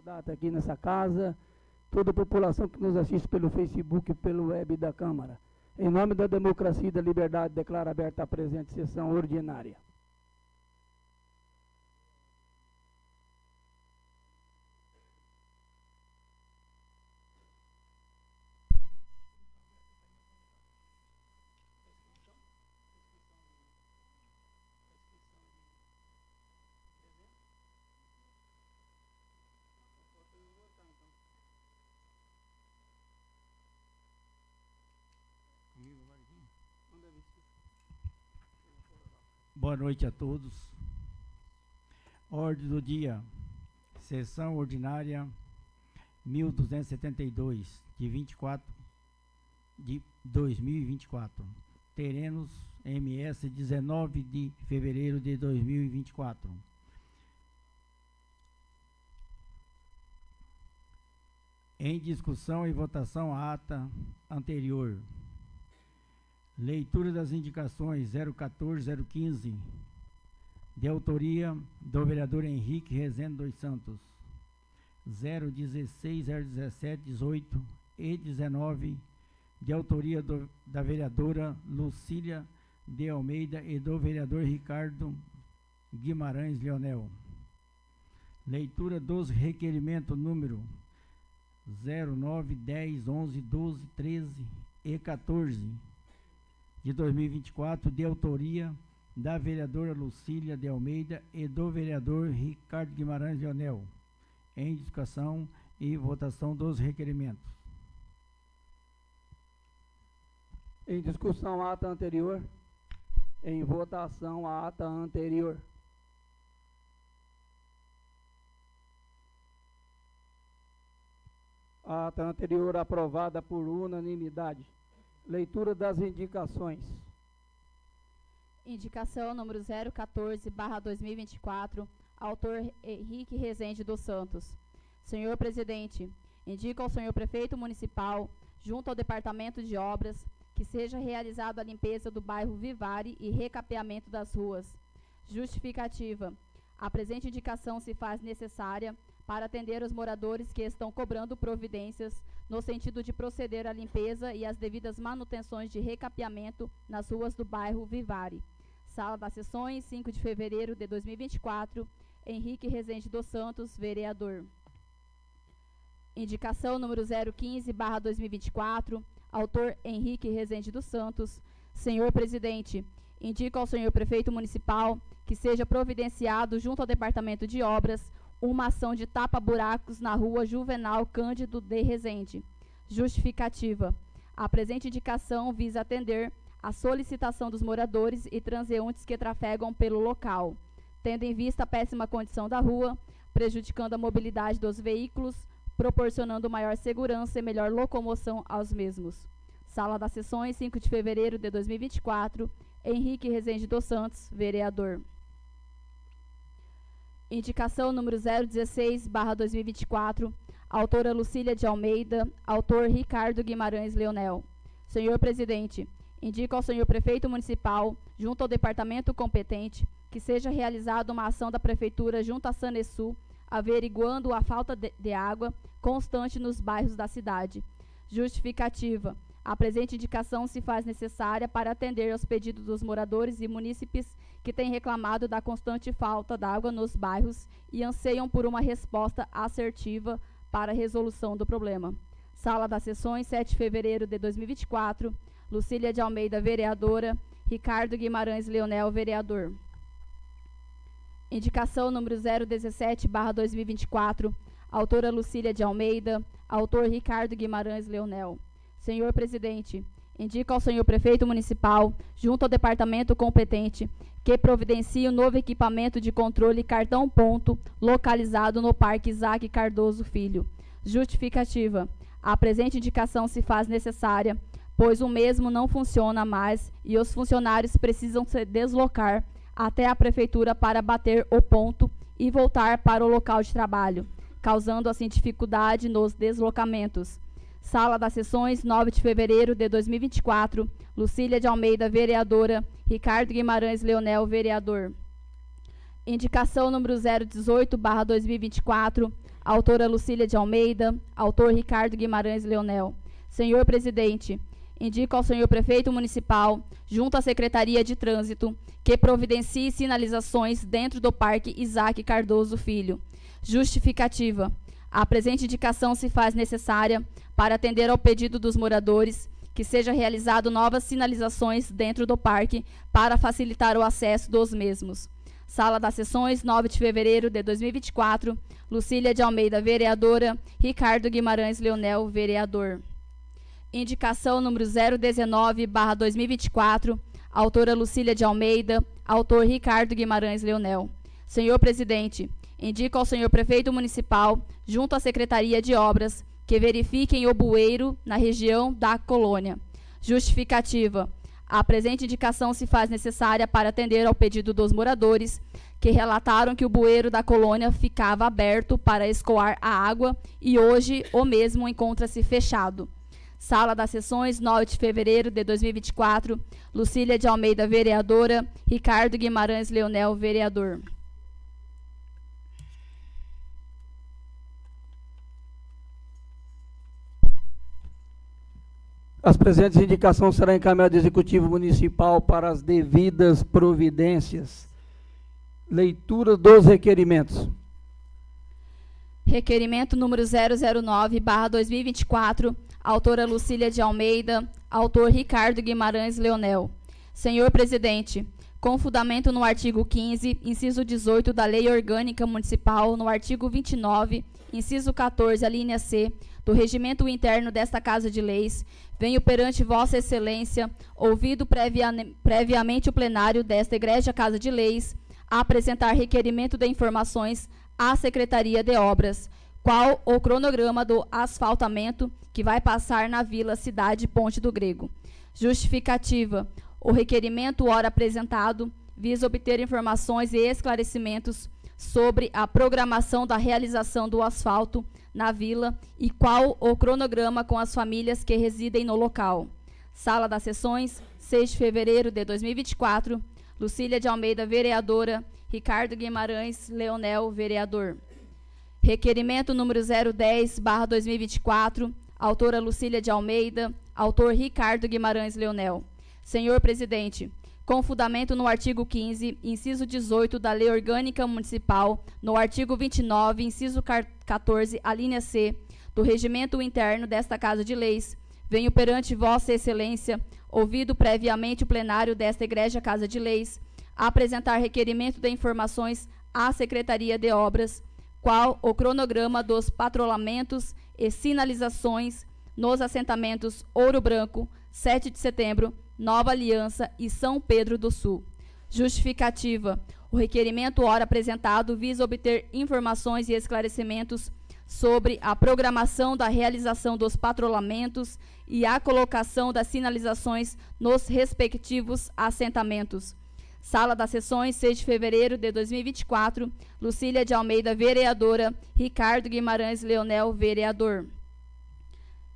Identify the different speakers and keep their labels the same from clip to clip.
Speaker 1: data aqui nessa casa, toda a população que nos assiste pelo Facebook e pelo web da Câmara. Em nome da democracia e da liberdade, declaro aberta a presente sessão ordinária.
Speaker 2: Boa noite a todos. Ordem do dia. Sessão ordinária 1272 de 24 de 2024. Teremos MS 19 de fevereiro de 2024. Em discussão e votação a ata anterior. Leitura das indicações 014-015, de autoria do vereador Henrique Rezende dos Santos. 016, 017, 18 e 19, de autoria do, da vereadora Lucília de Almeida e do vereador Ricardo Guimarães Leonel. Leitura dos requerimentos número 09, 10, 11, 12, 13 e 14 de 2024, de autoria da vereadora Lucília de Almeida e do vereador Ricardo Guimarães Leonel, em discussão e votação dos requerimentos.
Speaker 1: Em discussão, a ata anterior. Em votação, a ata anterior. A ata anterior aprovada por unanimidade. Leitura das indicações.
Speaker 3: Indicação número 014, barra 2024, autor Henrique Rezende dos Santos. Senhor Presidente, indico ao senhor Prefeito Municipal, junto ao Departamento de Obras, que seja realizada a limpeza do bairro Vivare e recapeamento das ruas. Justificativa. A presente indicação se faz necessária para atender os moradores que estão cobrando providências no sentido de proceder à limpeza e às devidas manutenções de recapeamento nas ruas do bairro Vivare. Sala das Sessões, 5 de fevereiro de 2024. Henrique Rezende dos Santos, vereador. Indicação número 015, barra 2024. Autor Henrique Rezende dos Santos. Senhor Presidente, indico ao senhor Prefeito Municipal que seja providenciado junto ao Departamento de Obras uma ação de tapa-buracos na rua Juvenal Cândido de Rezende. Justificativa. A presente indicação visa atender a solicitação dos moradores e transeuntes que trafegam pelo local, tendo em vista a péssima condição da rua, prejudicando a mobilidade dos veículos, proporcionando maior segurança e melhor locomoção aos mesmos. Sala das Sessões, 5 de fevereiro de 2024. Henrique Rezende dos Santos, vereador. Indicação número 016, barra 2024. Autora Lucília de Almeida. Autor Ricardo Guimarães Leonel. Senhor Presidente, indico ao senhor Prefeito Municipal, junto ao departamento competente, que seja realizada uma ação da Prefeitura junto à Sanesul, averiguando a falta de, de água constante nos bairros da cidade. Justificativa. A presente indicação se faz necessária para atender aos pedidos dos moradores e munícipes que têm reclamado da constante falta d'água nos bairros e anseiam por uma resposta assertiva para a resolução do problema. Sala das Sessões, 7 de fevereiro de 2024. Lucília de Almeida, vereadora. Ricardo Guimarães Leonel, vereador. Indicação número 017, barra 2024. Autora Lucília de Almeida. Autor Ricardo Guimarães Leonel. Senhor Presidente, indico ao senhor prefeito municipal, junto ao departamento competente, que providencie o novo equipamento de controle cartão ponto localizado no Parque Isaac Cardoso Filho. Justificativa. A presente indicação se faz necessária, pois o mesmo não funciona mais e os funcionários precisam se deslocar até a prefeitura para bater o ponto e voltar para o local de trabalho, causando assim dificuldade nos deslocamentos. Sala das Sessões, 9 de fevereiro de 2024. Lucília de Almeida, vereadora. Ricardo Guimarães Leonel, vereador. Indicação número 018, barra 2024. autora Lucília de Almeida, autor Ricardo Guimarães Leonel. Senhor presidente, indico ao senhor prefeito municipal, junto à Secretaria de Trânsito, que providencie sinalizações dentro do Parque Isaac Cardoso Filho. Justificativa. A presente indicação se faz necessária para atender ao pedido dos moradores que seja realizado novas sinalizações dentro do parque para facilitar o acesso dos mesmos. Sala das Sessões, 9 de fevereiro de 2024. Lucília de Almeida, vereadora. Ricardo Guimarães Leonel, vereador. Indicação número 019/2024. Autora Lucília de Almeida. Autor Ricardo Guimarães Leonel. Senhor presidente, indico ao senhor prefeito municipal, junto à Secretaria de Obras, que verifiquem o bueiro na região da colônia. Justificativa. A presente indicação se faz necessária para atender ao pedido dos moradores, que relataram que o bueiro da colônia ficava aberto para escoar a água e hoje o mesmo encontra-se fechado. Sala das Sessões, 9 de fevereiro de 2024. Lucília de Almeida, vereadora. Ricardo Guimarães Leonel, vereador.
Speaker 1: As presentes indicações serão encaminhadas ao Executivo Municipal para as devidas providências. Leitura dos requerimentos.
Speaker 3: Requerimento número 009/2024, autora Lucília de Almeida, autor Ricardo Guimarães Leonel. Senhor presidente, com fundamento no artigo 15, inciso 18 da Lei Orgânica Municipal, no artigo 29, inciso 14, a linha C, do regimento interno desta Casa de Leis, venho perante Vossa Excelência, ouvido previa, previamente o plenário desta Igreja Casa de Leis, a apresentar requerimento de informações à Secretaria de Obras, qual o cronograma do asfaltamento que vai passar na Vila Cidade Ponte do Grego. Justificativa. O requerimento ora apresentado visa obter informações e esclarecimentos sobre a programação da realização do asfalto na vila e qual o cronograma com as famílias que residem no local. Sala das Sessões, 6 de fevereiro de 2024. Lucília de Almeida, vereadora. Ricardo Guimarães Leonel, vereador. Requerimento número 010, barra 2024. Autora Lucília de Almeida. Autor Ricardo Guimarães Leonel. Senhor presidente, com fundamento no artigo 15, inciso 18 da Lei Orgânica Municipal, no artigo 29, inciso 14, a linha C, do regimento interno desta Casa de Leis, venho perante Vossa Excelência, ouvido previamente o plenário desta Igreja Casa de Leis, apresentar requerimento de informações à Secretaria de Obras, qual o cronograma dos patrulhamentos e sinalizações nos assentamentos Ouro Branco, 7 de setembro, Nova Aliança e São Pedro do Sul. Justificativa. O requerimento ora apresentado visa obter informações e esclarecimentos sobre a programação da realização dos patrulhamentos e a colocação das sinalizações nos respectivos assentamentos. Sala das Sessões, 6 de fevereiro de 2024. Lucília de Almeida, vereadora. Ricardo Guimarães Leonel, vereador.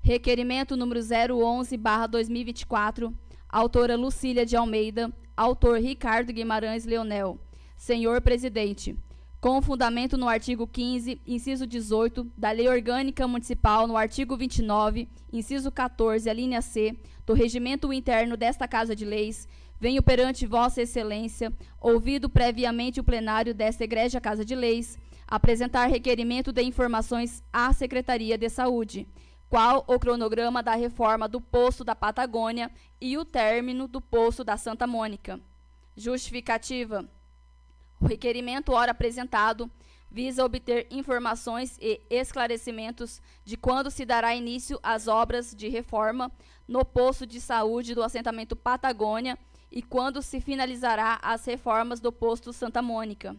Speaker 3: Requerimento número 011/2024 autora Lucília de Almeida, autor Ricardo Guimarães Leonel. Senhor Presidente, com fundamento no artigo 15, inciso 18 da Lei Orgânica Municipal, no artigo 29, inciso 14, a linha C, do regimento interno desta Casa de Leis, venho perante Vossa Excelência, ouvido previamente o plenário desta Igreja Casa de Leis, apresentar requerimento de informações à Secretaria de Saúde qual o cronograma da reforma do poço da Patagônia e o término do poço da Santa Mônica. Justificativa. O requerimento ora apresentado visa obter informações e esclarecimentos de quando se dará início às obras de reforma no poço de saúde do assentamento Patagônia e quando se finalizará as reformas do posto Santa Mônica.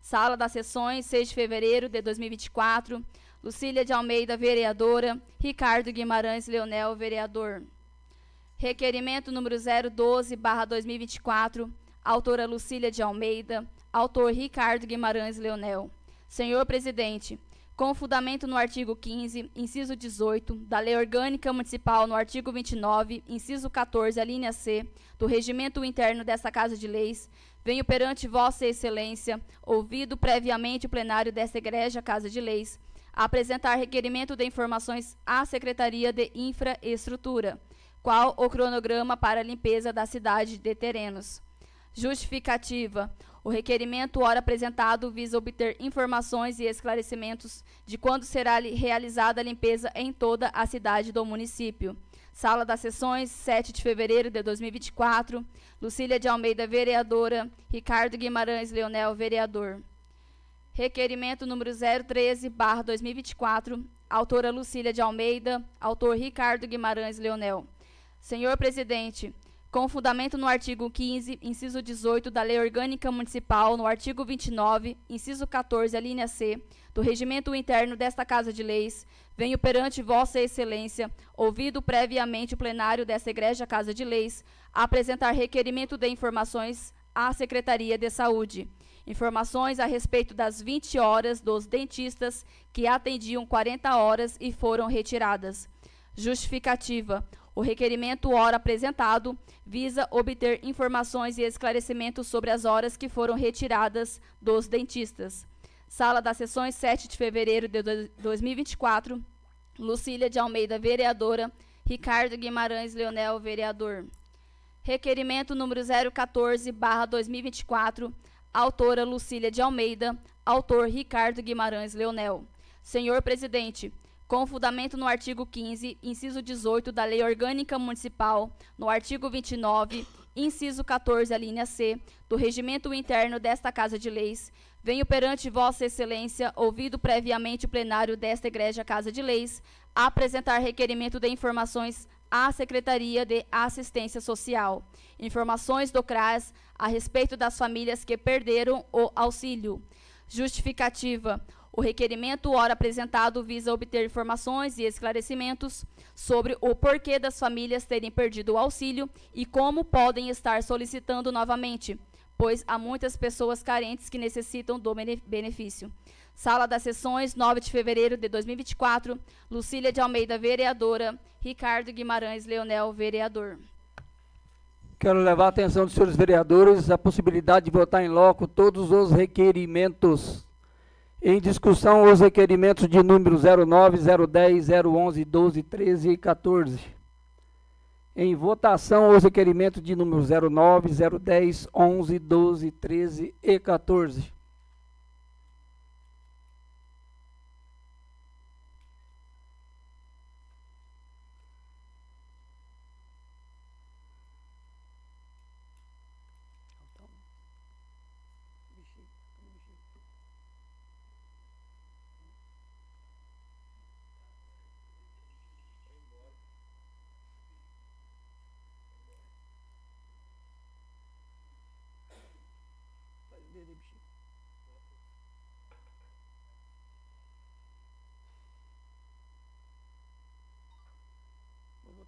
Speaker 3: Sala das Sessões, 6 de fevereiro de 2024, Lucília de Almeida, vereadora. Ricardo Guimarães Leonel, vereador. Requerimento número 012/2024, autora Lucília de Almeida, autor Ricardo Guimarães Leonel. Senhor presidente, com fundamento no artigo 15, inciso 18, da Lei Orgânica Municipal, no artigo 29, inciso 14, a linha C, do regimento interno desta Casa de Leis, venho perante Vossa Excelência, ouvido previamente o plenário desta Igreja Casa de Leis, apresentar requerimento de informações à Secretaria de Infraestrutura, qual o cronograma para a limpeza da cidade de terrenos. Justificativa. O requerimento ora apresentado visa obter informações e esclarecimentos de quando será realizada a limpeza em toda a cidade do município. Sala das Sessões, 7 de fevereiro de 2024. Lucília de Almeida, vereadora. Ricardo Guimarães Leonel, vereador. Requerimento número 013, barra 2024. Autora Lucília de Almeida. Autor Ricardo Guimarães Leonel. Senhor presidente, com fundamento no artigo 15, inciso 18 da Lei Orgânica Municipal, no artigo 29, inciso 14, a linha C, do regimento interno desta Casa de Leis, venho perante Vossa Excelência, ouvido previamente o plenário desta Igreja Casa de Leis, apresentar requerimento de informações à Secretaria de Saúde. Informações a respeito das 20 horas dos dentistas que atendiam 40 horas e foram retiradas. Justificativa. O requerimento ora apresentado visa obter informações e esclarecimentos sobre as horas que foram retiradas dos dentistas. Sala das Sessões, 7 de fevereiro de 2024. Lucília de Almeida, vereadora. Ricardo Guimarães Leonel, vereador. Requerimento número 014, barra 2024. Autora Lucília de Almeida. Autor Ricardo Guimarães Leonel. Senhor presidente, com fundamento no artigo 15, inciso 18 da Lei Orgânica Municipal, no artigo 29, inciso 14, a linha C, do regimento interno desta Casa de Leis, venho perante Vossa Excelência, ouvido previamente o plenário desta Igreja Casa de Leis, apresentar requerimento de informações à Secretaria de Assistência Social. Informações do CRAS a respeito das famílias que perderam o auxílio. Justificativa. O requerimento, ora apresentado, visa obter informações e esclarecimentos sobre o porquê das famílias terem perdido o auxílio e como podem estar solicitando novamente, pois há muitas pessoas carentes que necessitam do benefício. Sala das Sessões, 9 de fevereiro de 2024. Lucília de Almeida, vereadora. Ricardo Guimarães Leonel, vereador.
Speaker 1: Quero levar a atenção dos senhores vereadores a possibilidade de votar em loco todos os requerimentos em discussão, os requerimentos de número 09, 010, 011, 12, 13 e 14. Em votação, os requerimentos de número 09, 010, 11, 12, 13 e 14.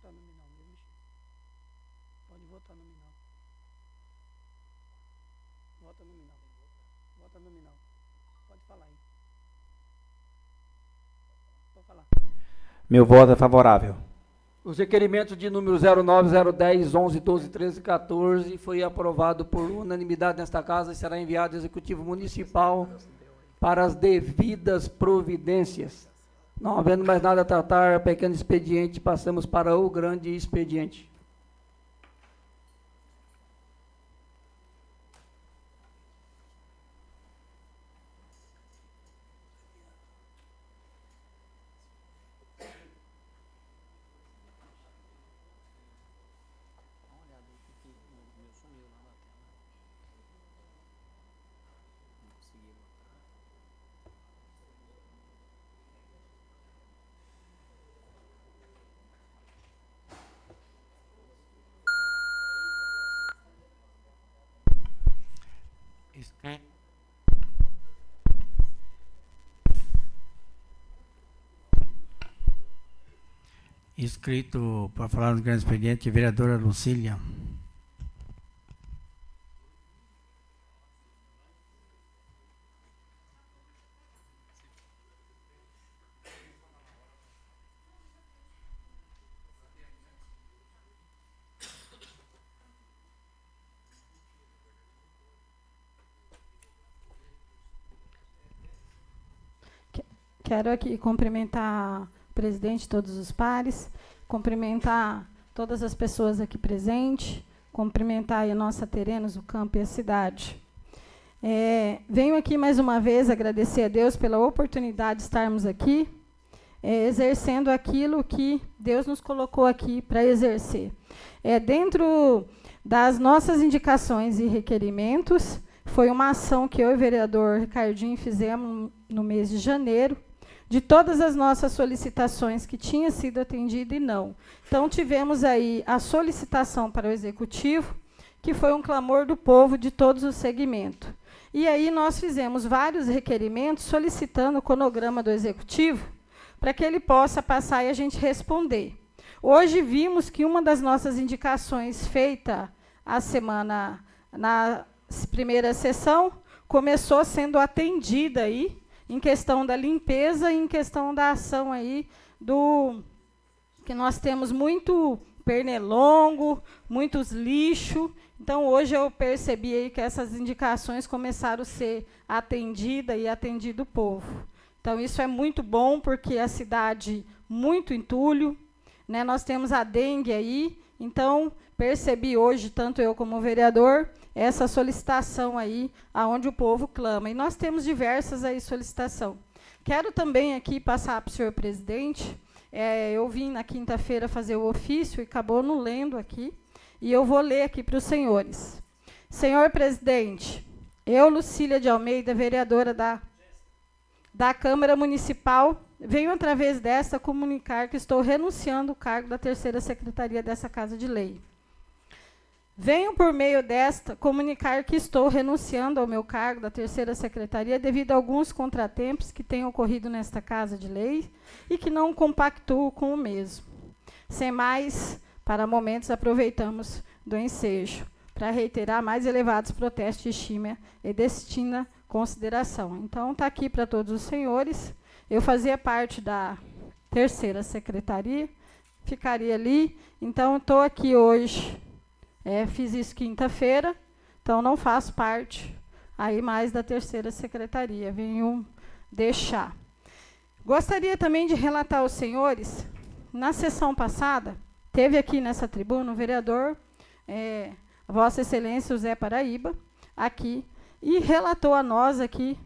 Speaker 1: votar nominal mesmo, Pode votar nominal. Vota nominal. Vota nominal. Pode falar aí. Pode falar.
Speaker 4: Meu voto é favorável.
Speaker 1: Os requerimentos de número 09, 010, 11, 12, 13 e 14 foi aprovado por unanimidade nesta casa e será enviado ao Executivo Municipal para as devidas providências. Não havendo mais nada a tratar, pequeno expediente, passamos para o grande expediente.
Speaker 2: Inscrito para falar no grande expediente, vereadora Lucília.
Speaker 5: Quero aqui cumprimentar o presidente, todos os pares, cumprimentar todas as pessoas aqui presentes, cumprimentar a nossa Terenos, o campo e a cidade. É, venho aqui mais uma vez agradecer a Deus pela oportunidade de estarmos aqui, é, exercendo aquilo que Deus nos colocou aqui para exercer. É, dentro das nossas indicações e requerimentos, foi uma ação que eu e o vereador Ricardinho fizemos no mês de janeiro, de todas as nossas solicitações que tinha sido atendida e não. Então, tivemos aí a solicitação para o executivo, que foi um clamor do povo de todos os segmentos. E aí nós fizemos vários requerimentos solicitando o cronograma do executivo para que ele possa passar e a gente responder. Hoje vimos que uma das nossas indicações feita a semana na primeira sessão começou sendo atendida aí em questão da limpeza e em questão da ação aí do que nós temos muito pernilongo, muitos lixo. Então hoje eu percebi aí que essas indicações começaram a ser atendidas e atendido o povo. Então isso é muito bom porque a cidade muito entulho, né? Nós temos a dengue aí, então percebi hoje tanto eu como o vereador essa solicitação aí aonde o povo clama. E nós temos diversas aí solicitação. Quero também aqui passar para o senhor presidente. É, eu vim na quinta-feira fazer o ofício e acabou não lendo aqui. E eu vou ler aqui para os senhores. Senhor presidente, eu, Lucília de Almeida, vereadora da, da Câmara Municipal, venho através desta comunicar que estou renunciando ao cargo da terceira secretaria dessa Casa de Lei. Venho, por meio desta, comunicar que estou renunciando ao meu cargo da terceira secretaria devido a alguns contratempos que têm ocorrido nesta Casa de Lei e que não compactuo com o mesmo. Sem mais, para momentos, aproveitamos do ensejo para reiterar mais elevados protestos de estima e destina consideração. Então, está aqui para todos os senhores. Eu fazia parte da terceira secretaria, ficaria ali. Então, estou aqui hoje é, fiz isso quinta-feira, então não faço parte aí mais da terceira secretaria. Venho deixar. Gostaria também de relatar aos senhores, na sessão passada, teve aqui nessa tribuna o vereador, é, Vossa Excelência José Paraíba, aqui, e relatou a nós aqui,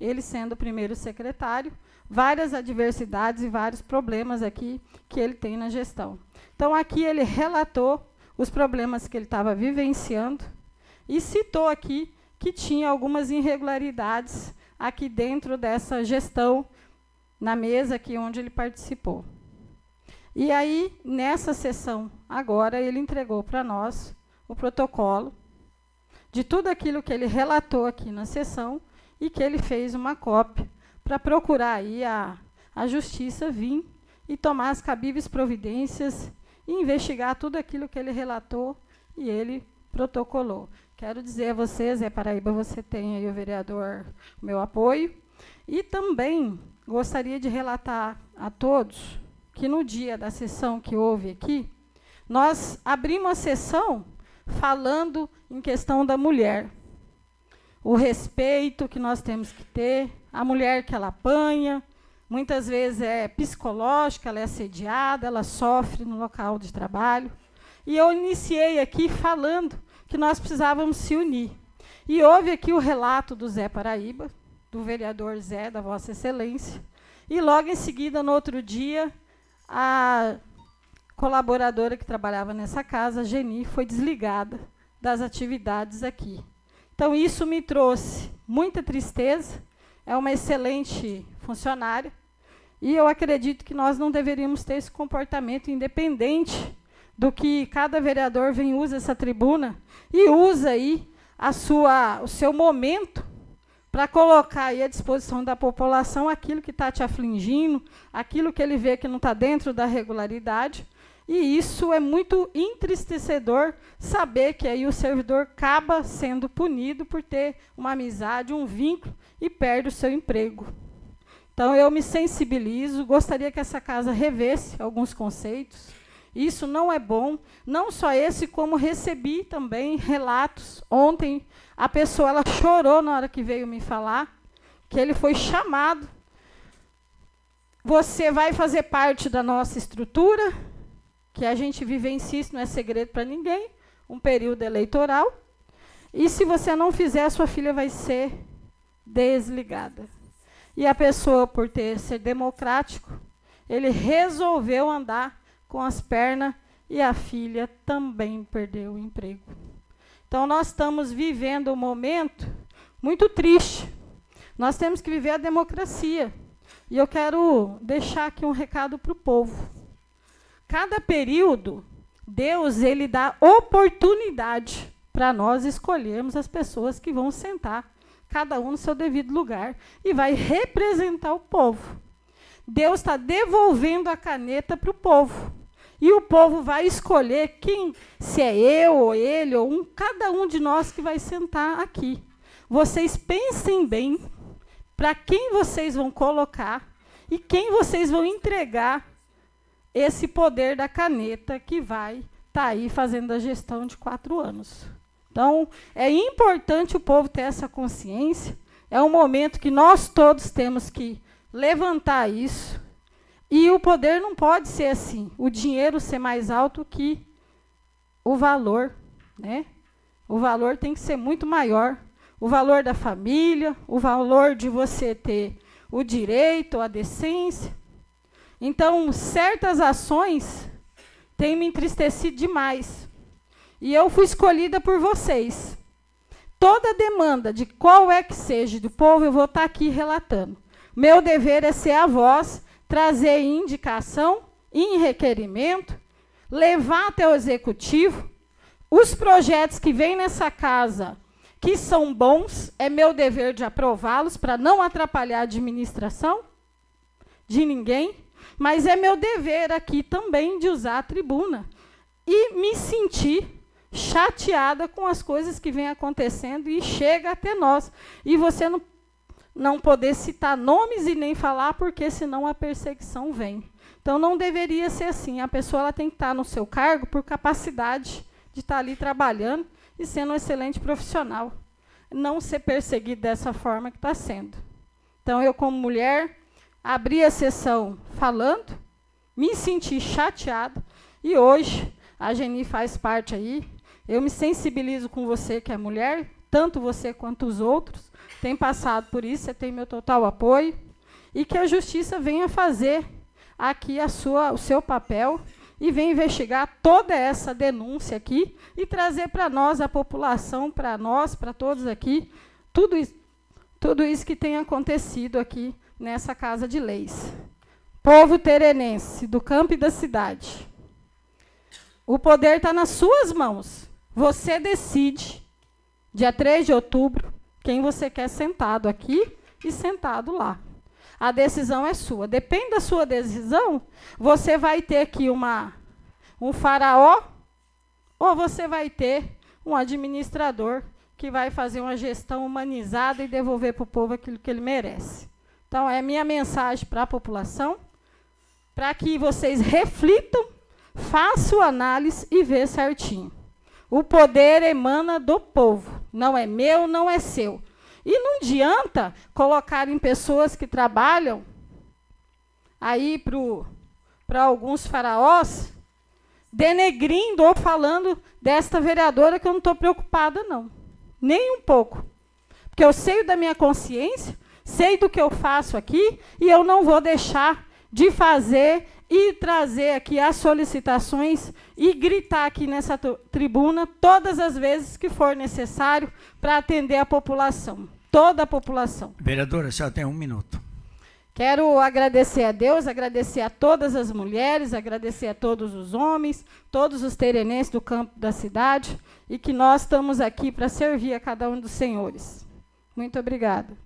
Speaker 5: ele sendo o primeiro secretário, várias adversidades e vários problemas aqui que ele tem na gestão. Então, aqui ele relatou os problemas que ele estava vivenciando e citou aqui que tinha algumas irregularidades aqui dentro dessa gestão na mesa aqui onde ele participou. E aí, nessa sessão, agora, ele entregou para nós o protocolo de tudo aquilo que ele relatou aqui na sessão e que ele fez uma cópia para procurar aí a, a justiça vir e tomar as cabíveis providências e investigar tudo aquilo que ele relatou e ele protocolou. Quero dizer a vocês, é Paraíba, você tem aí o vereador o meu apoio. E também gostaria de relatar a todos que no dia da sessão que houve aqui, nós abrimos a sessão falando em questão da mulher. O respeito que nós temos que ter, a mulher que ela apanha, Muitas vezes é psicológica, ela é assediada, ela sofre no local de trabalho. E eu iniciei aqui falando que nós precisávamos se unir. E houve aqui o relato do Zé Paraíba, do vereador Zé, da Vossa Excelência. E logo em seguida, no outro dia, a colaboradora que trabalhava nessa casa, a Geni, foi desligada das atividades aqui. Então, isso me trouxe muita tristeza. É uma excelente funcionária, e eu acredito que nós não deveríamos ter esse comportamento independente do que cada vereador vem usa essa tribuna e usa aí a sua, o seu momento para colocar aí à disposição da população aquilo que está te afligindo, aquilo que ele vê que não está dentro da regularidade. E isso é muito entristecedor saber que aí o servidor acaba sendo punido por ter uma amizade, um vínculo e perde o seu emprego. Então eu me sensibilizo, gostaria que essa casa revesse alguns conceitos. Isso não é bom, não só esse, como recebi também relatos. Ontem a pessoa ela chorou na hora que veio me falar que ele foi chamado você vai fazer parte da nossa estrutura, que a gente vivencia, isso não é segredo para ninguém, um período eleitoral. E se você não fizer, sua filha vai ser desligada. E a pessoa, por ter ser democrático, ele resolveu andar com as pernas e a filha também perdeu o emprego. Então nós estamos vivendo um momento muito triste. Nós temos que viver a democracia. E eu quero deixar aqui um recado para o povo. Cada período, Deus ele dá oportunidade para nós escolhermos as pessoas que vão sentar, cada um no seu devido lugar, e vai representar o povo. Deus está devolvendo a caneta para o povo. E o povo vai escolher quem, se é eu ou ele, ou um, cada um de nós que vai sentar aqui. Vocês pensem bem para quem vocês vão colocar e quem vocês vão entregar esse poder da caneta que vai estar tá aí fazendo a gestão de quatro anos. Então, é importante o povo ter essa consciência. É um momento que nós todos temos que levantar isso. E o poder não pode ser assim, o dinheiro ser mais alto que o valor, né? O valor tem que ser muito maior. O valor da família, o valor de você ter o direito, a decência. Então, certas ações têm me entristecido demais. E eu fui escolhida por vocês. Toda demanda de qual é que seja do povo, eu vou estar aqui relatando. Meu dever é ser a voz, trazer indicação, em requerimento, levar até o executivo os projetos que vêm nessa casa que são bons, é meu dever de aprová-los para não atrapalhar a administração de ninguém, mas é meu dever aqui também de usar a tribuna e me sentir chateada com as coisas que vêm acontecendo e chega até nós. E você não não poder citar nomes e nem falar, porque senão a perseguição vem. Então não deveria ser assim. A pessoa ela tem que estar no seu cargo por capacidade de estar ali trabalhando e sendo um excelente profissional. Não ser perseguido dessa forma que está sendo. Então eu, como mulher, abri a sessão falando, me senti chateada e hoje a Geni faz parte aí. Eu me sensibilizo com você que é mulher, tanto você quanto os outros tem passado por isso, você tem meu total apoio. E que a justiça venha fazer aqui a sua, o seu papel e venha investigar toda essa denúncia aqui e trazer para nós, a população, para nós, para todos aqui, tudo isso, tudo isso que tem acontecido aqui nessa Casa de Leis. Povo terenense, do campo e da cidade. O poder está nas suas mãos. Você decide, dia 3 de outubro, quem você quer sentado aqui e sentado lá. A decisão é sua. Depende da sua decisão, você vai ter aqui uma, um faraó ou você vai ter um administrador que vai fazer uma gestão humanizada e devolver para o povo aquilo que ele merece. Então, é minha mensagem para a população, para que vocês reflitam, façam análise e vejam certinho. O poder emana do povo, não é meu, não é seu. E não adianta colocar em pessoas que trabalham aí para alguns faraós, denegrindo ou falando desta vereadora que eu não estou preocupada, não. Nem um pouco. Porque eu sei da minha consciência, sei do que eu faço aqui, e eu não vou deixar de fazer e trazer aqui as solicitações e gritar aqui nessa tribuna todas as vezes que for necessário para atender a população, toda a população.
Speaker 2: Vereadora, a senhora tem um minuto.
Speaker 5: Quero agradecer a Deus, agradecer a todas as mulheres, agradecer a todos os homens, todos os terenenses do campo da cidade, e que nós estamos aqui para servir a cada um dos senhores. Muito obrigada.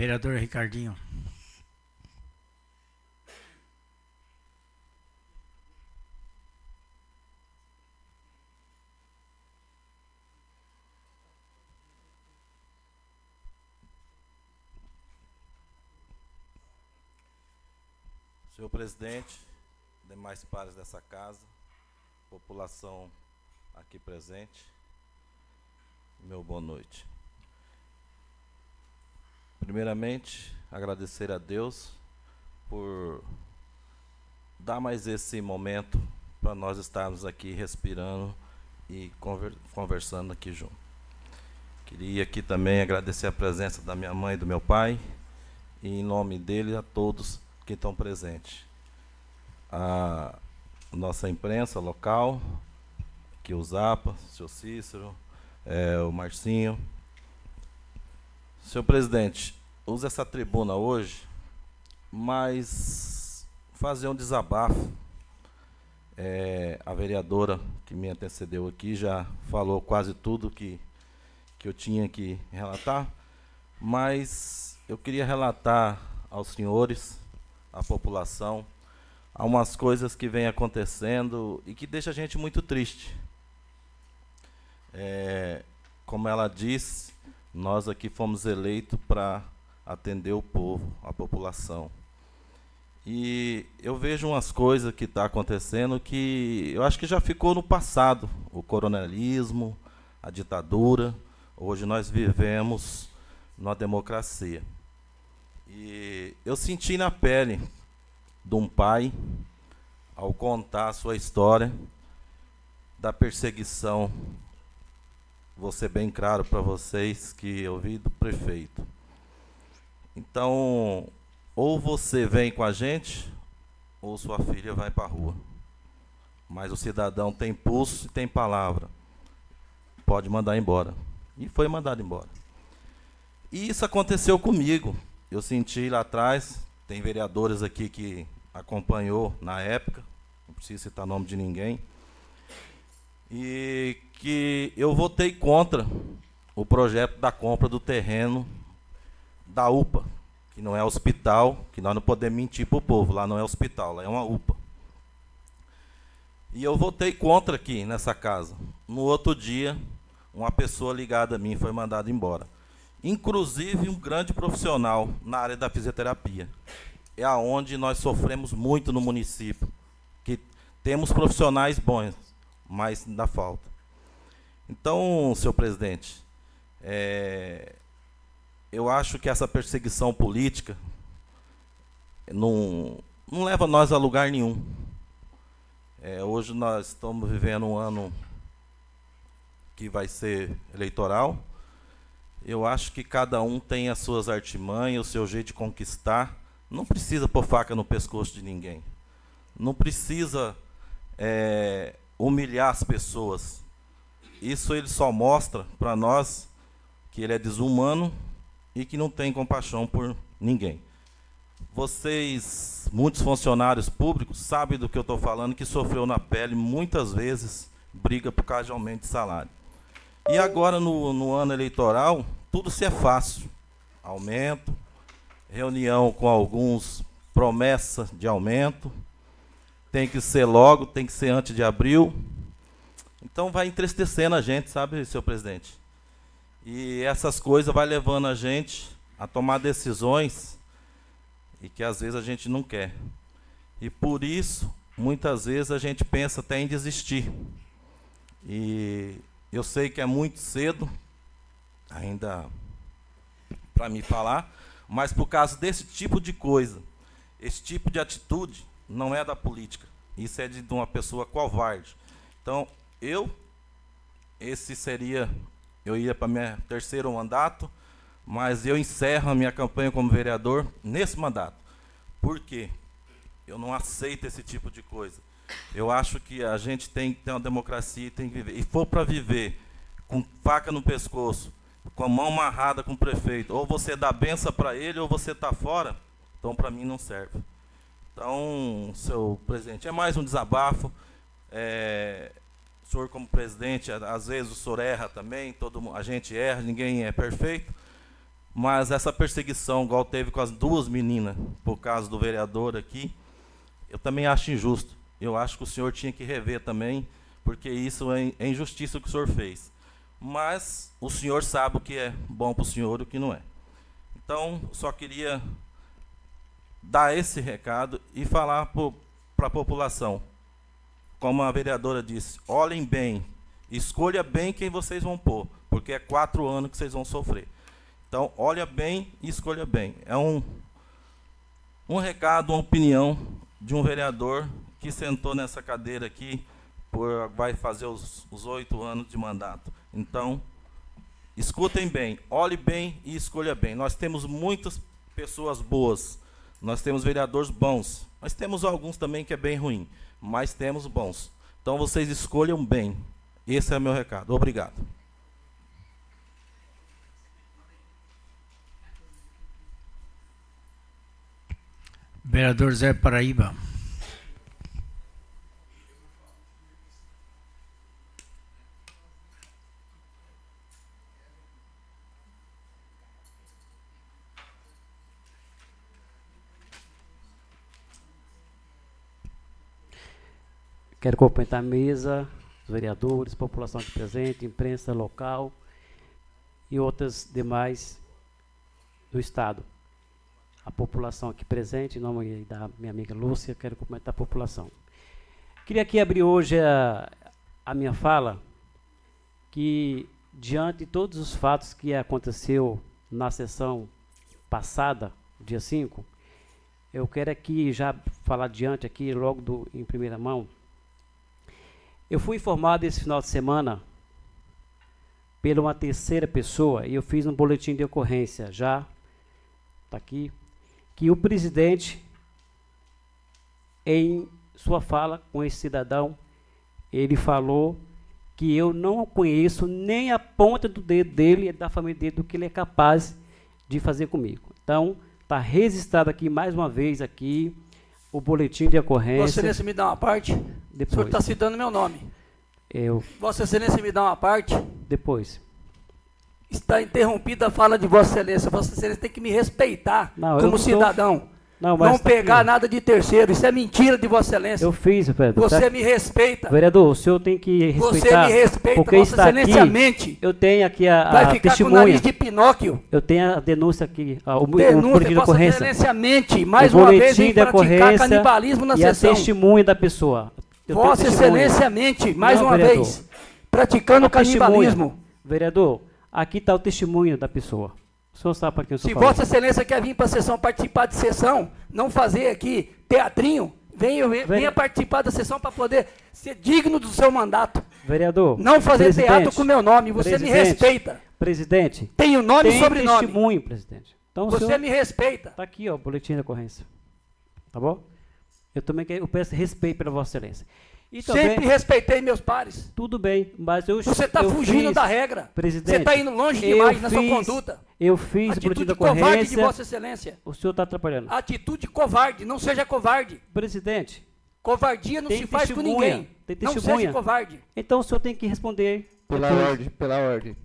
Speaker 2: Vereador Ricardinho.
Speaker 6: Senhor presidente, demais pares dessa casa, população aqui presente, meu boa noite. Primeiramente, agradecer a Deus por dar mais esse momento para nós estarmos aqui respirando e conversando aqui junto. Queria aqui também agradecer a presença da minha mãe e do meu pai, e em nome dele a todos que estão presentes. A nossa imprensa local, aqui o Zapa, o senhor Cícero, é, o Marcinho. Senhor presidente, usa essa tribuna hoje, mas fazer um desabafo. É, a vereadora que me antecedeu aqui já falou quase tudo que que eu tinha que relatar, mas eu queria relatar aos senhores, à população, algumas coisas que vêm acontecendo e que deixa a gente muito triste. É, como ela disse, nós aqui fomos eleitos para atender o povo, a população. E eu vejo umas coisas que estão tá acontecendo que eu acho que já ficou no passado. O coronelismo, a ditadura. Hoje nós vivemos numa democracia. E eu senti na pele de um pai, ao contar a sua história, da perseguição. Vou ser bem claro para vocês que eu vi do prefeito. Então, ou você vem com a gente, ou sua filha vai para a rua. Mas o cidadão tem pulso e tem palavra. Pode mandar embora e foi mandado embora. E isso aconteceu comigo. Eu senti lá atrás, tem vereadores aqui que acompanhou na época, não preciso citar nome de ninguém, e que eu votei contra o projeto da compra do terreno da UPA, que não é hospital, que nós não podemos mentir para o povo, lá não é hospital, lá é uma UPA. E eu votei contra aqui nessa casa. No outro dia, uma pessoa ligada a mim foi mandada embora. Inclusive um grande profissional na área da fisioterapia. É aonde nós sofremos muito no município, que temos profissionais bons, mas ainda falta. Então, senhor presidente, é, eu acho que essa perseguição política não, não leva nós a lugar nenhum. É, hoje nós estamos vivendo um ano que vai ser eleitoral. Eu acho que cada um tem as suas artimanhas, o seu jeito de conquistar. Não precisa pôr faca no pescoço de ninguém. Não precisa é, humilhar as pessoas. Isso ele só mostra para nós que ele é desumano e que não tem compaixão por ninguém. Vocês, muitos funcionários públicos, sabem do que eu estou falando, que sofreu na pele muitas vezes briga por causa de aumento de salário. E agora, no, no ano eleitoral, tudo se é fácil. Aumento, reunião com alguns, promessa de aumento. Tem que ser logo, tem que ser antes de abril. Então vai entristecendo a gente, sabe, senhor presidente? E essas coisas vai levando a gente a tomar decisões e que às vezes a gente não quer. E por isso, muitas vezes a gente pensa até em desistir. E eu sei que é muito cedo ainda para me falar, mas por causa desse tipo de coisa, esse tipo de atitude não é da política. Isso é de uma pessoa covarde. Então, eu esse seria eu ia para meu terceiro mandato, mas eu encerro a minha campanha como vereador nesse mandato. Por quê? Eu não aceito esse tipo de coisa. Eu acho que a gente tem que ter uma democracia e tem que viver. E for para viver com faca no pescoço, com a mão amarrada com o prefeito, ou você dá benção para ele ou você está fora, então para mim não serve. Então, seu presidente, é mais um desabafo. É, o senhor como presidente, às vezes o senhor erra também, todo, a gente erra, ninguém é perfeito. Mas essa perseguição, igual teve com as duas meninas, por causa do vereador aqui, eu também acho injusto eu acho que o senhor tinha que rever também, porque isso é, é injustiça o que o senhor fez. Mas o senhor sabe o que é bom para o senhor e o que não é. Então, só queria dar esse recado e falar para a população. como a vereadora disse, olhem bem, escolha bem quem vocês vão pôr, porque é quatro anos que vocês vão sofrer. Então, olha bem e escolha bem. É um, um recado, uma opinião de um vereador que sentou nessa cadeira aqui, por, vai fazer os oito anos de mandato. Então, escutem bem, olhe bem e escolha bem. Nós temos muitas pessoas boas, nós temos vereadores bons, mas temos alguns também que é bem ruim, mas temos bons. Então, vocês escolham bem. Esse é o meu recado. Obrigado.
Speaker 2: Vereador Zé Paraíba.
Speaker 7: Quero cumprimentar a mesa, os vereadores, população aqui presente, imprensa local e outras demais do Estado. A população aqui presente, em nome da minha amiga Lúcia, quero cumprimentar a população. Queria aqui abrir hoje a, a minha fala, que diante de todos os fatos que aconteceu na sessão passada, dia 5, eu quero aqui já falar diante aqui, logo do, em primeira mão, eu fui informado esse final de semana pela uma terceira pessoa e eu fiz um boletim de ocorrência já, está aqui, que o presidente, em sua fala com esse cidadão, ele falou que eu não conheço nem a ponta do dedo dele e da família dele do que ele é capaz de fazer comigo. Então, está registrado aqui mais uma vez aqui o boletim de ocorrência.
Speaker 1: Vossa Excelência me dá uma parte? Depois. O senhor está citando meu nome.
Speaker 7: Eu.
Speaker 1: Vossa Excelência me dá uma parte?
Speaker 7: Depois.
Speaker 1: Está interrompida a fala de Vossa Excelência. Vossa Excelência tem que me respeitar não, como cidadão. Não, não tá pegar aqui. nada de terceiro. Isso é mentira de Vossa Excelência.
Speaker 7: Eu fiz, vereador.
Speaker 1: Você tá? me respeita.
Speaker 7: Vereador, o senhor tem que respeitar.
Speaker 1: Você me respeita,
Speaker 7: porque
Speaker 1: Vossa
Speaker 7: está
Speaker 1: Excelência
Speaker 7: aqui,
Speaker 1: mente.
Speaker 7: Eu tenho aqui a, a
Speaker 1: Vai ficar
Speaker 7: testemunha.
Speaker 1: com o nariz de Pinóquio.
Speaker 7: Eu tenho a denúncia aqui. A, o,
Speaker 1: denúncia,
Speaker 7: o Vossa
Speaker 1: Excelência mente. Mais uma vez em praticar canibalismo na
Speaker 7: e
Speaker 1: sessão.
Speaker 7: E a testemunha da pessoa.
Speaker 1: Eu Vossa Excelência mente. Mais Não, uma vereador. vez. Praticando a canibalismo.
Speaker 7: Vereador, aqui está o testemunho da pessoa. O senhor sabe para quem eu estou
Speaker 1: Se
Speaker 7: falando.
Speaker 1: Vossa Excelência quer vir para a sessão participar de sessão, não fazer aqui teatrinho, venha, venha participar da sessão para poder ser digno do seu mandato.
Speaker 7: Vereador.
Speaker 1: Não fazer teatro com meu nome. Você me respeita.
Speaker 7: Presidente.
Speaker 1: Tem o nome e sobrenome.
Speaker 7: testemunho, presidente.
Speaker 1: Então, Você
Speaker 7: me
Speaker 1: respeita.
Speaker 7: Está aqui, ó, o boletim de ocorrência. Tá bom? Eu também quero, eu peço respeito pela Vossa Excelência.
Speaker 1: E Sempre também, respeitei meus pares.
Speaker 7: Tudo bem, mas eu
Speaker 1: Você está fugindo
Speaker 7: fiz,
Speaker 1: da regra.
Speaker 7: Presidente.
Speaker 1: Você está indo longe demais na sua conduta.
Speaker 7: Eu fiz
Speaker 1: Atitude
Speaker 7: da
Speaker 1: covarde de Vossa Excelência.
Speaker 7: O senhor está atrapalhando.
Speaker 1: Atitude covarde, não seja covarde.
Speaker 7: Presidente.
Speaker 1: Covardia não se faz com ninguém.
Speaker 7: Tem
Speaker 1: não seja covarde.
Speaker 7: Então o senhor tem que responder.
Speaker 8: Pela depois. ordem, pela ordem.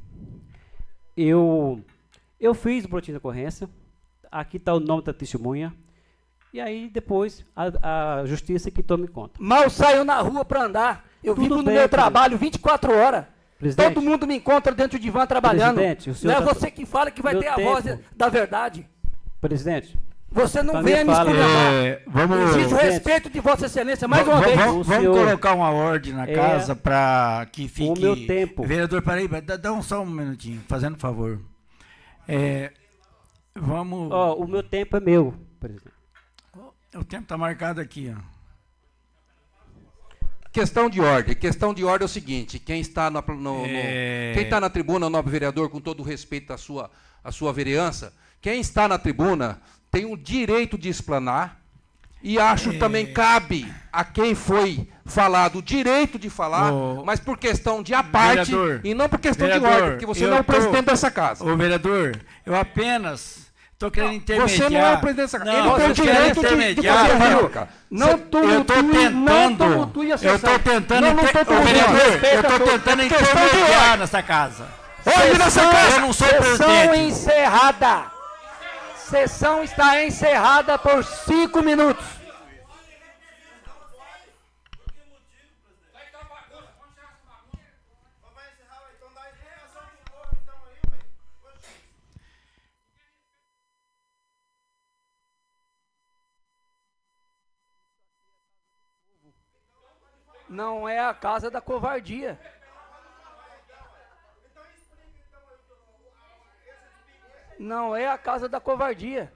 Speaker 7: Eu, eu fiz o boletim de ocorrência. Aqui está o nome da testemunha. E aí depois a, a justiça que tome conta.
Speaker 1: Mal saio na rua para andar. Eu Tudo vivo no bem, meu trabalho 24 horas.
Speaker 7: Presidente,
Speaker 1: Todo mundo me encontra dentro de van trabalhando. Não é tá você que fala que vai ter tempo. a voz da verdade.
Speaker 7: Presidente.
Speaker 1: Você não vem me esculhambar. É, vamos... Exige o respeito de Vossa Excelência mais uma vez.
Speaker 2: Vamos, vamos colocar uma ordem na é casa para que fique.
Speaker 7: O meu tempo.
Speaker 2: Vereador Paraíba, dá, dá um só um minutinho, fazendo favor. É, vamos.
Speaker 7: Oh, o meu tempo é meu, presidente.
Speaker 2: O tempo está marcado aqui, ó.
Speaker 8: Questão de ordem. Questão de ordem é o seguinte: quem está, no, no, é... quem está na tribuna, o nobre vereador, com todo o respeito à sua, à sua vereança, quem está na tribuna tem o direito de explanar. E acho é... também cabe a quem foi falado o direito de falar, oh, mas por questão de aparte e não por questão vereador, de ordem, porque você não é o presidente dessa casa.
Speaker 2: Ô, vereador, eu apenas Estou querendo intermediar.
Speaker 8: Você não é o presidente da Ele tem o direito de, de fazer
Speaker 2: rio. Não tumultue, eu estou tentando, eu estou tentando, não, não tô vereador, eu estou tentando intermediar nessa casa.
Speaker 1: Hoje nessa casa,
Speaker 2: eu não sou presidente. Sessão
Speaker 1: encerrada. Sessão está encerrada por cinco minutos. Não é a casa da covardia. Não é a casa da covardia.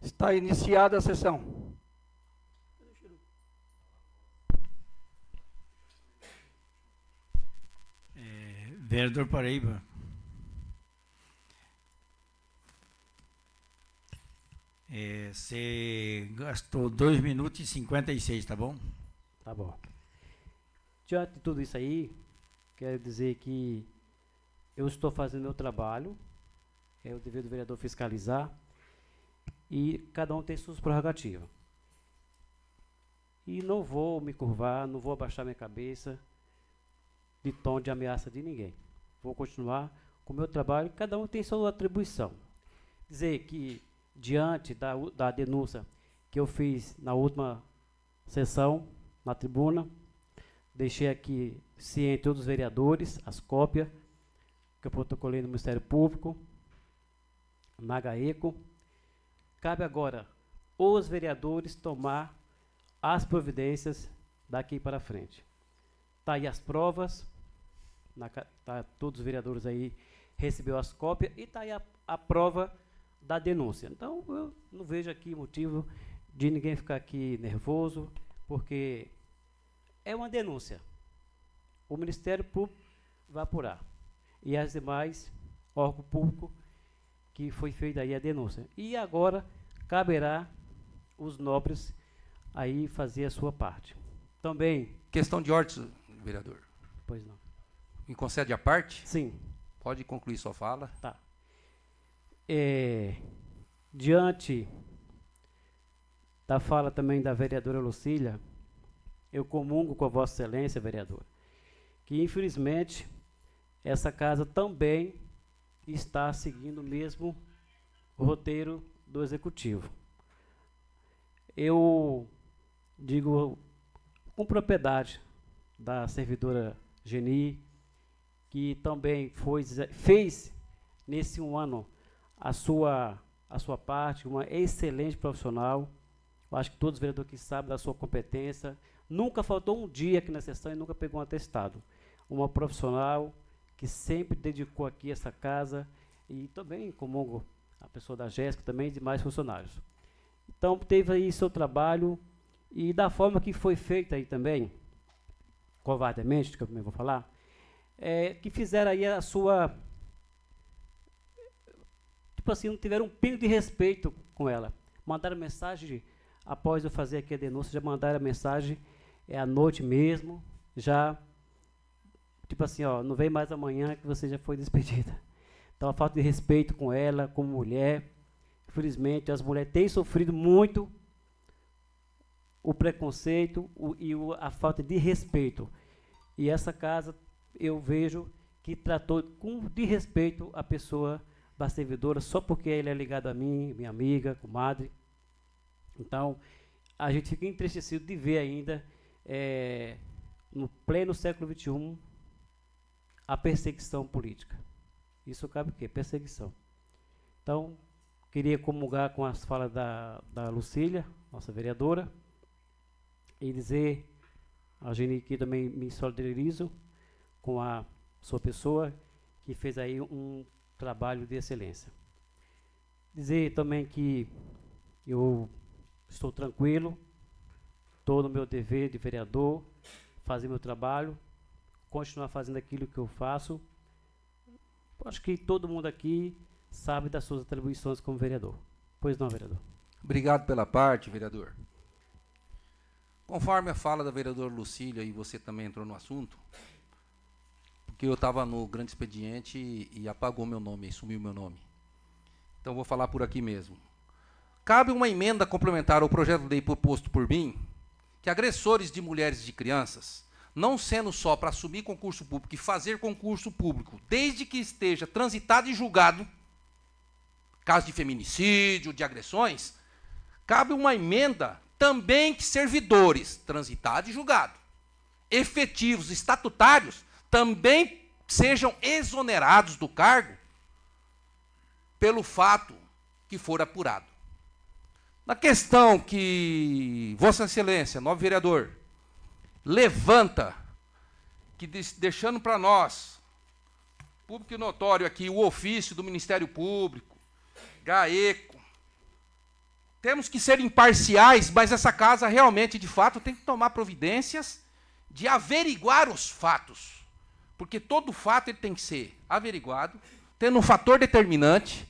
Speaker 1: Está iniciada a sessão.
Speaker 2: É, vereador Paraíba. É, você gastou 2 minutos e 56, tá bom?
Speaker 7: Tá bom. Diante de tudo isso aí, quero dizer que eu estou fazendo meu trabalho, é o dever do vereador fiscalizar, e cada um tem suas prerrogativas. E não vou me curvar, não vou abaixar minha cabeça de tom de ameaça de ninguém. Vou continuar com o meu trabalho, cada um tem sua atribuição. Dizer que diante da, da denúncia que eu fiz na última sessão, na tribuna. Deixei aqui ciente todos os vereadores, as cópias que eu protocolei no Ministério Público, na GAECO. Cabe agora os vereadores tomar as providências daqui para frente. Tá aí as provas, na, tá, todos os vereadores aí recebeu as cópias e tá aí a, a prova da denúncia. Então, eu não vejo aqui motivo de ninguém ficar aqui nervoso, porque é uma denúncia. O Ministério Público vai apurar. E as demais órgãos públicos que foi feita aí a denúncia. E agora caberá os nobres aí fazer a sua parte. Também.
Speaker 8: Questão de ordem, vereador.
Speaker 7: Pois não.
Speaker 8: Me concede a parte?
Speaker 7: Sim.
Speaker 8: Pode concluir sua fala.
Speaker 7: Tá é, diante da fala também da vereadora Lucília, eu comungo com a Vossa Excelência, vereador, que infelizmente essa casa também está seguindo o mesmo roteiro do Executivo. Eu digo com propriedade da servidora Geni, que também foi, fez nesse um ano a sua, a sua parte, uma excelente profissional. Eu acho que todos os vereadores que sabem da sua competência. Nunca faltou um dia aqui na sessão e nunca pegou um atestado. Uma profissional que sempre dedicou aqui essa casa e também como a pessoa da Jéssica também e demais funcionários. Então teve aí seu trabalho e da forma que foi feita aí também, covardemente, que eu também vou falar, é, que fizeram aí a sua tipo assim, não tiveram um pingo de respeito com ela. Mandaram mensagem, após eu fazer aqui a denúncia, já mandaram a mensagem, é à noite mesmo, já, tipo assim, ó, não vem mais amanhã que você já foi despedida. Então, a falta de respeito com ela, como mulher, infelizmente, as mulheres têm sofrido muito o preconceito o, e o, a falta de respeito. E essa casa, eu vejo que tratou com de respeito a pessoa da servidora só porque ele é ligado a mim, minha amiga, comadre. Então, a gente fica entristecido de ver ainda, é, no pleno século XXI, a perseguição política. Isso cabe o quê? Perseguição. Então, queria comungar com as falas da, da Lucília, nossa vereadora, e dizer, a Geni que também me solidarizo com a sua pessoa, que fez aí um trabalho de excelência. Dizer também que eu estou tranquilo, estou no meu dever de vereador, fazer meu trabalho, continuar fazendo aquilo que eu faço. Acho que todo mundo aqui sabe das suas atribuições como vereador. Pois não, vereador.
Speaker 8: Obrigado pela parte, vereador. Conforme a fala da vereadora Lucília, e você também entrou no assunto, que eu estava no grande expediente e, e apagou meu nome, sumiu meu nome. Então vou falar por aqui mesmo. Cabe uma emenda complementar ao projeto de lei proposto por mim, que agressores de mulheres e de crianças, não sendo só para assumir concurso público e fazer concurso público, desde que esteja transitado e julgado, caso de feminicídio, de agressões, cabe uma emenda também que servidores, transitado e julgado, efetivos, estatutários, também sejam exonerados do cargo pelo fato que for apurado. Na questão que Vossa Excelência, novo vereador, levanta, que deixando para nós, público e notório aqui, o ofício do Ministério Público, GAECO, temos que ser imparciais, mas essa casa realmente, de fato, tem que tomar providências de averiguar os fatos. Porque todo fato ele tem que ser averiguado, tendo um fator determinante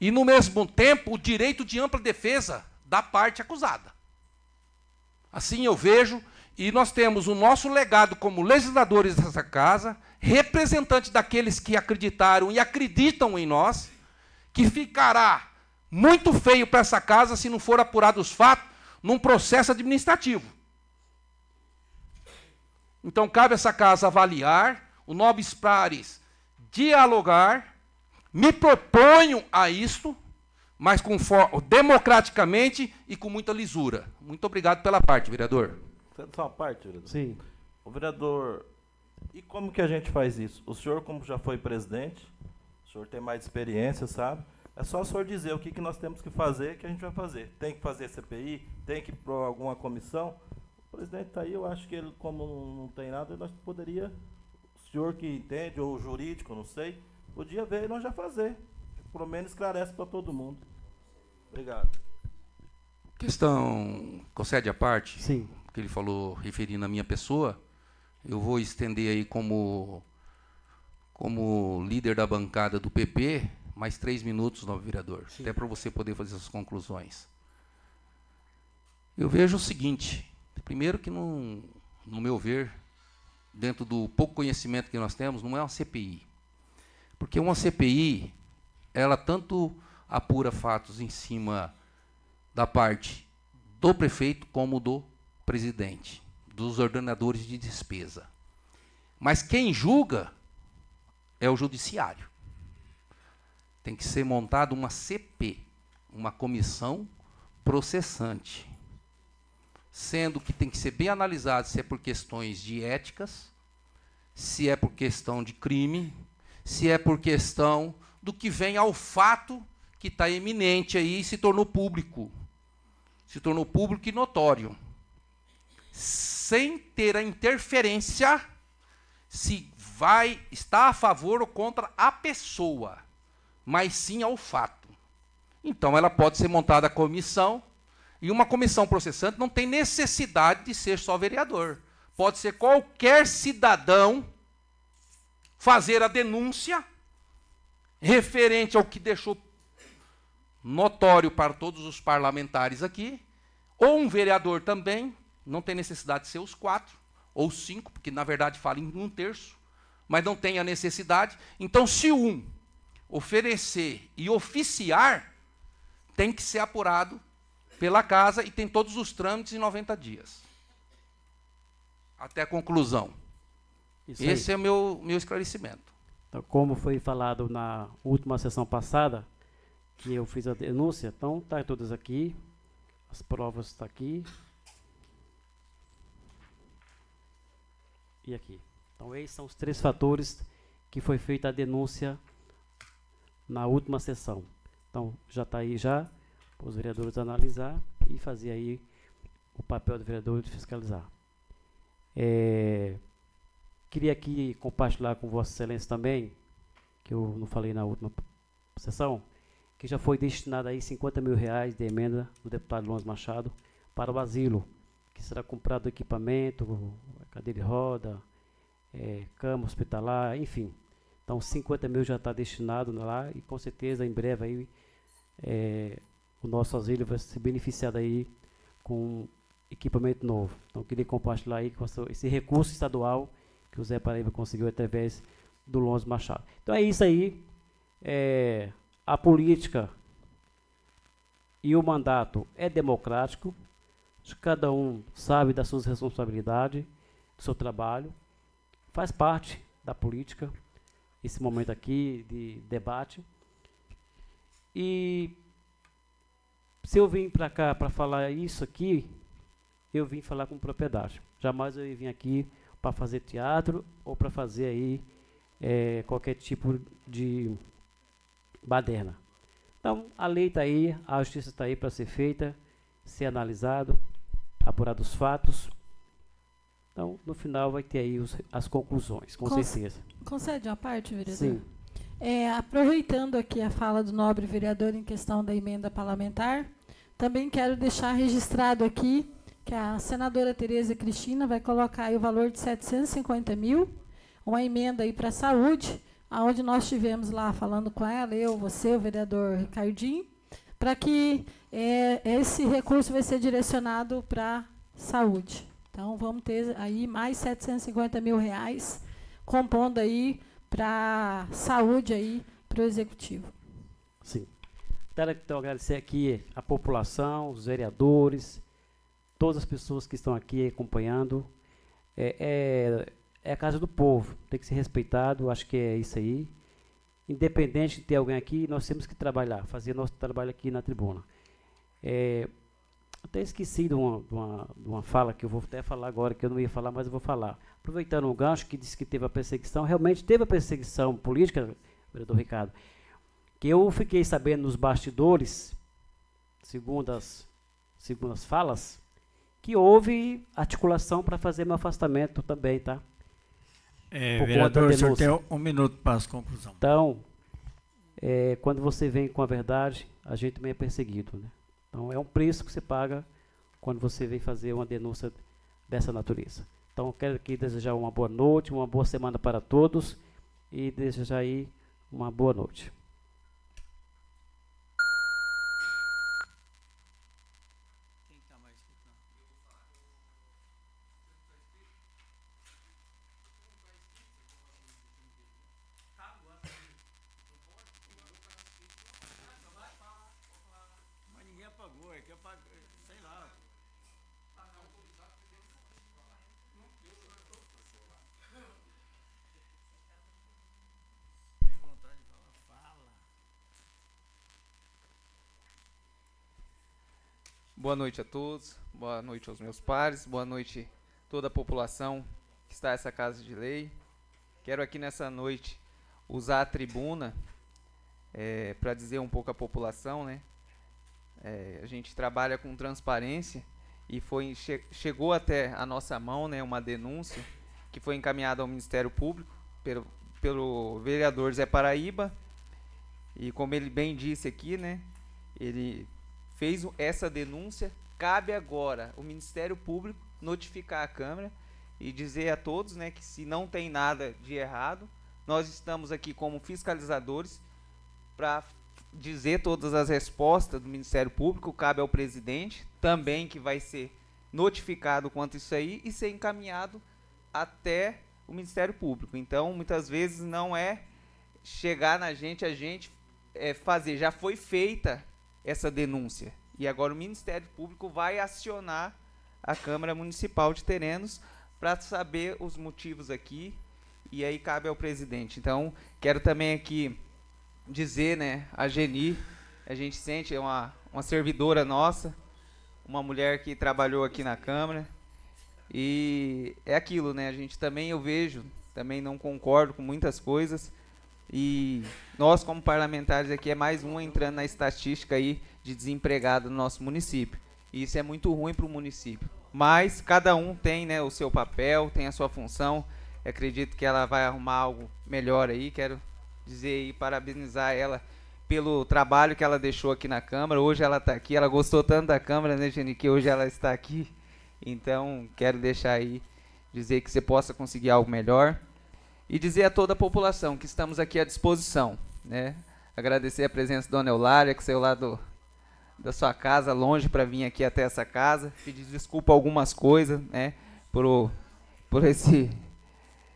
Speaker 8: e, no mesmo tempo, o direito de ampla defesa da parte acusada. Assim eu vejo, e nós temos o nosso legado como legisladores dessa casa, representantes daqueles que acreditaram e acreditam em nós, que ficará muito feio para essa casa se não for apurado os fatos num processo administrativo. Então cabe a essa casa avaliar, o Nobis Prares dialogar, me proponho a isto, mas democraticamente e com muita lisura. Muito obrigado pela parte, vereador.
Speaker 6: Só uma parte, vereador?
Speaker 7: Sim.
Speaker 6: O vereador, e como que a gente faz isso? O senhor, como já foi presidente, o senhor tem mais experiência, sabe? É só o senhor dizer o que, que nós temos que fazer, que a gente vai fazer. Tem que fazer CPI, tem que ir para alguma comissão. O presidente está aí, eu acho que ele, como não tem nada, nós poderia, o senhor que entende, ou o jurídico, não sei, podia ver e nós já fazer. Pelo menos esclarece para todo mundo. Obrigado.
Speaker 8: Questão, concede a parte?
Speaker 7: Sim.
Speaker 8: Que ele falou, referindo à minha pessoa, eu vou estender aí como, como líder da bancada do PP, mais três minutos, novo vereador, Sim. até para você poder fazer as conclusões. Eu vejo o seguinte: primeiro, que não, no meu ver, dentro do pouco conhecimento que nós temos, não é uma CPI. Porque uma CPI, ela tanto apura fatos em cima da parte do prefeito como do presidente, dos ordenadores de despesa. Mas quem julga é o judiciário tem que ser montada uma CP, uma comissão processante. Sendo que tem que ser bem analisado se é por questões de éticas, se é por questão de crime, se é por questão do que vem ao fato que está eminente aí e se tornou público. Se tornou público e notório. Sem ter a interferência se vai estar a favor ou contra a pessoa mas sim ao fato. Então, ela pode ser montada a comissão, e uma comissão processante não tem necessidade de ser só vereador. Pode ser qualquer cidadão fazer a denúncia referente ao que deixou notório para todos os parlamentares aqui, ou um vereador também, não tem necessidade de ser os quatro, ou cinco, porque na verdade fala em um terço, mas não tem a necessidade. Então, se um oferecer e oficiar tem que ser apurado pela casa e tem todos os trâmites em 90 dias. Até a conclusão. Isso Esse aí. é o meu, meu esclarecimento.
Speaker 7: Então, como foi falado na última sessão passada, que eu fiz a denúncia, então está todas aqui, as provas estão tá aqui. E aqui. Então, esses são os três fatores que foi feita a denúncia na última sessão. Então, já está aí já, para os vereadores analisar e fazer aí o papel do vereador de fiscalizar. É, queria aqui compartilhar com Vossa Excelência também, que eu não falei na última sessão, que já foi destinado aí 50 mil reais de emenda do deputado Luiz Machado para o asilo, que será comprado equipamento, cadeira de roda, é, cama hospitalar, enfim, então 50 mil já está destinado lá e com certeza em breve aí é, o nosso asilo vai se beneficiar daí com equipamento novo. Então queria compartilhar aí com esse recurso estadual que o Zé Paraíba conseguiu através do Lonzo Machado. Então é isso aí. É, a política e o mandato é democrático. Cada um sabe das suas responsabilidades, seu trabalho. Faz parte da política esse momento aqui de debate. E se eu vim para cá para falar isso aqui, eu vim falar com propriedade. Jamais eu vir aqui para fazer teatro ou para fazer aí é, qualquer tipo de baderna. Então, a lei está aí, a justiça está aí para ser feita, ser analisado, apurado os fatos, então, no final vai ter aí os, as conclusões, com Con certeza.
Speaker 5: Concede uma parte, vereador?
Speaker 7: Sim.
Speaker 5: É, aproveitando aqui a fala do nobre vereador em questão da emenda parlamentar, Também quero deixar registrado aqui que a senadora Tereza Cristina vai colocar o valor de 750 mil, uma emenda aí para a saúde, aonde nós tivemos lá falando com ela, eu, você, o vereador Ricardinho, para que é, esse recurso vai ser direcionado para saúde. Então, vamos ter aí mais 750 mil reais compondo aí para saúde aí para o executivo.
Speaker 7: Sim. Quero então agradecer aqui a população, os vereadores, todas as pessoas que estão aqui acompanhando. É, é, é a casa do povo, tem que ser respeitado, acho que é isso aí. Independente de ter alguém aqui, nós temos que trabalhar, fazer nosso trabalho aqui na tribuna. É, até esqueci de uma, de, uma, de uma fala que eu vou até falar agora, que eu não ia falar, mas eu vou falar. Aproveitando o gancho que disse que teve a perseguição, realmente teve a perseguição política, vereador Ricardo, que eu fiquei sabendo nos bastidores, segundo as, segundo as falas, que houve articulação para fazer meu afastamento também, tá?
Speaker 2: É, Por vereador, o senhor tem um minuto para as conclusões.
Speaker 7: Então, é, quando você vem com a verdade, a gente também é perseguido, né? Então, é um preço que você paga quando você vem fazer uma denúncia dessa natureza. Então, quero aqui desejar uma boa noite, uma boa semana para todos e desejar aí uma boa noite.
Speaker 9: Boa noite a todos, boa noite aos meus pares, boa noite toda a população que está nessa casa de lei. Quero aqui nessa noite usar a tribuna é, para dizer um pouco à população, né? É, a gente trabalha com transparência e foi che chegou até a nossa mão, né, uma denúncia que foi encaminhada ao Ministério Público pelo, pelo vereador Zé Paraíba e como ele bem disse aqui, né, ele fez essa denúncia, cabe agora o Ministério Público notificar a Câmara e dizer a todos né, que se não tem nada de errado, nós estamos aqui como fiscalizadores para dizer todas as respostas do Ministério Público, cabe ao presidente também que vai ser notificado quanto isso aí e ser encaminhado até o Ministério Público. Então, muitas vezes não é chegar na gente, a gente é, fazer, já foi feita essa denúncia. E agora o Ministério Público vai acionar a Câmara Municipal de Terenos para saber os motivos aqui e aí cabe ao presidente. Então, quero também aqui dizer, né, a Geni, a gente sente, é uma, uma servidora nossa, uma mulher que trabalhou aqui na Câmara, e é aquilo, né, a gente também, eu vejo, também não concordo com muitas coisas, e nós, como parlamentares aqui, é mais um entrando na estatística aí de desempregado no nosso município. E isso é muito ruim para o município. Mas cada um tem né, o seu papel, tem a sua função. Eu acredito que ela vai arrumar algo melhor aí. Quero dizer e parabenizar ela pelo trabalho que ela deixou aqui na Câmara. Hoje ela está aqui, ela gostou tanto da Câmara, né, Jenny, que hoje ela está aqui. Então, quero deixar aí, dizer que você possa conseguir algo melhor. E dizer a toda a população que estamos aqui à disposição. Né? Agradecer a presença da Dona Eulária, que saiu lá do, da sua casa, longe para vir aqui até essa casa. Pedir desculpa algumas coisas, né, por, por esse,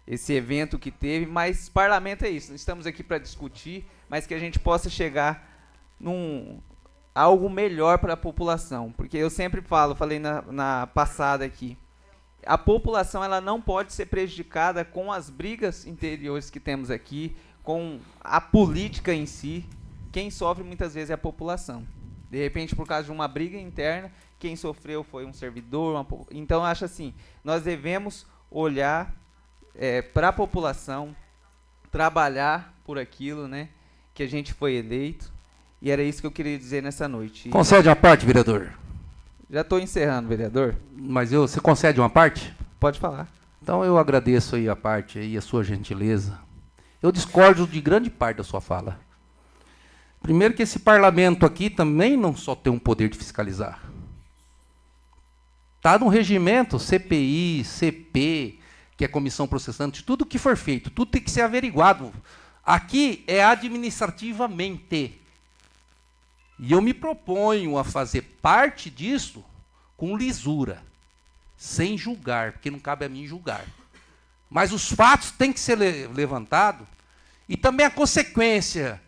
Speaker 9: esse evento que teve, mas parlamento é isso. Estamos aqui para discutir, mas que a gente possa chegar num algo melhor para a população, porque eu sempre falo, falei na, na passada aqui, a população ela não pode ser prejudicada com as brigas interiores que temos aqui, com a política em si. Quem sofre muitas vezes é a população. De repente, por causa de uma briga interna, quem sofreu foi um servidor. Uma... Então, acho assim, nós devemos olhar é, para a população, trabalhar por aquilo, né, que a gente foi eleito. E era isso que eu queria dizer nessa noite.
Speaker 8: Concede uma parte, vereador.
Speaker 9: Já estou encerrando, vereador.
Speaker 8: Mas eu, você concede uma parte?
Speaker 9: Pode falar.
Speaker 8: Então eu agradeço aí a parte aí, a sua gentileza. Eu discordo de grande parte da sua fala. Primeiro que esse parlamento aqui também não só tem um poder de fiscalizar. Está no regimento CPI, CP, que é comissão processante, tudo que for feito, tudo tem que ser averiguado. Aqui é administrativamente. E eu me proponho a fazer parte disso com lisura, sem julgar, porque não cabe a mim julgar. Mas os fatos têm que ser levantados e também a consequência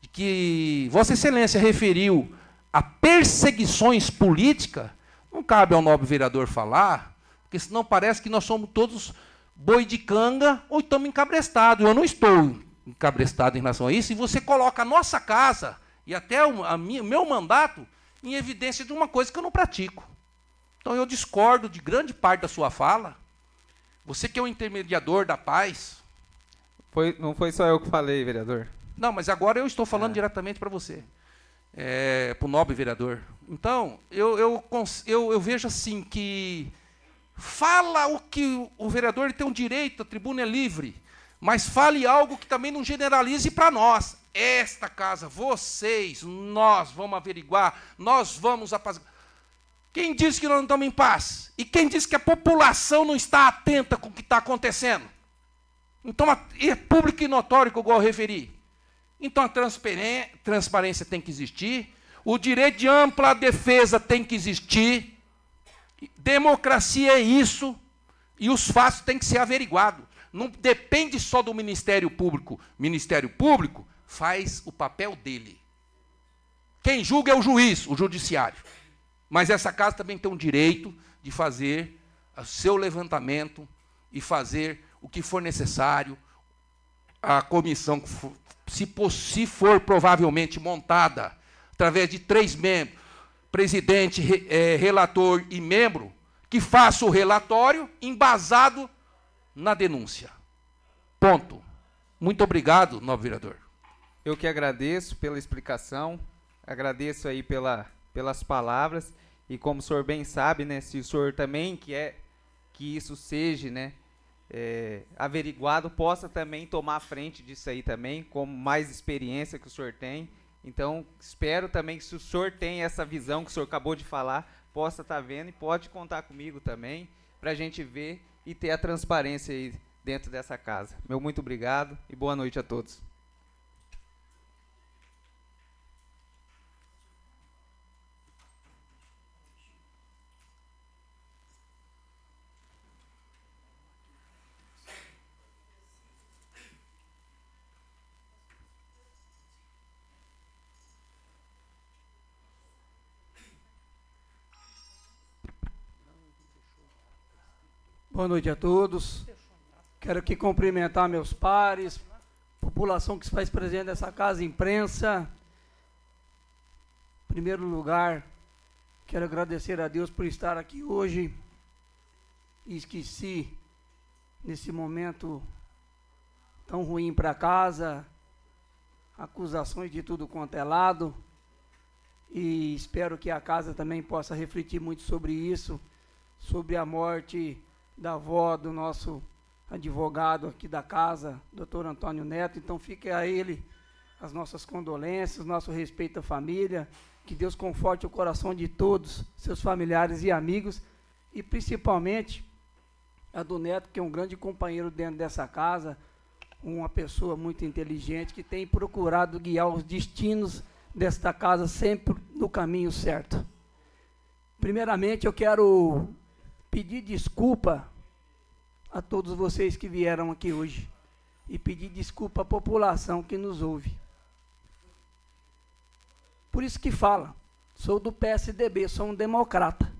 Speaker 8: de que Vossa Excelência referiu a perseguições políticas, não cabe ao nobre vereador falar, porque senão parece que nós somos todos boi de canga ou estamos encabrestados. Eu não estou encabrestado em relação a isso, e você coloca a nossa casa e até o a minha, meu mandato em evidência de uma coisa que eu não pratico. Então eu discordo de grande parte da sua fala. Você que é o intermediador da paz.
Speaker 9: Foi, não foi só eu que falei, vereador.
Speaker 8: Não, mas agora eu estou falando é. diretamente para você, é, para o nobre vereador. Então, eu, eu, eu, eu, vejo assim que fala o que o vereador tem um direito, a tribuna é livre, mas fale algo que também não generalize para nós. Esta casa, vocês, nós vamos averiguar, nós vamos apaziguar. Quem disse que nós não estamos em paz? E quem disse que a população não está atenta com o que está acontecendo? Então, é público e notório que eu referi. Então a transparência tem que existir, o direito de ampla defesa tem que existir, democracia é isso, e os fatos têm que ser averiguados. Não depende só do Ministério Público. Ministério Público faz o papel dele. Quem julga é o juiz, o judiciário. Mas essa casa também tem o direito de fazer o seu levantamento e fazer o que for necessário, a comissão se, se for provavelmente montada através de três membros, presidente, re, é, relator e membro, que faça o relatório embasado na denúncia. Ponto. Muito obrigado, novo vereador.
Speaker 9: Eu que agradeço pela explicação, agradeço aí pela, pelas palavras e como o senhor bem sabe, né, se o senhor também quer que isso seja, né, é, averiguado possa também tomar frente disso aí também, com mais experiência que o senhor tem. Então, espero também que se o senhor tem essa visão que o senhor acabou de falar, possa estar tá vendo e pode contar comigo também, para a gente ver e ter a transparência aí dentro dessa casa. Meu muito obrigado e boa noite a todos.
Speaker 1: Boa noite a todos. Quero aqui cumprimentar meus pares, população que se faz presente nessa casa, imprensa. Em primeiro lugar, quero agradecer a Deus por estar aqui hoje. Esqueci, nesse momento tão ruim para casa, acusações de tudo quanto é lado. E espero que a casa também possa refletir muito sobre isso, sobre a morte da avó do nosso advogado aqui da casa, doutor Antônio Neto. Então fique a ele as nossas condolências, nosso respeito à família. Que Deus conforte o coração de todos, seus familiares e amigos, e principalmente a do Neto, que é um grande companheiro dentro dessa casa, uma pessoa muito inteligente que tem procurado guiar os destinos desta casa sempre no caminho certo. Primeiramente, eu quero pedir desculpa a todos vocês que vieram aqui hoje e pedir desculpa à população que nos ouve. Por isso que fala, sou do PSDB, sou um democrata.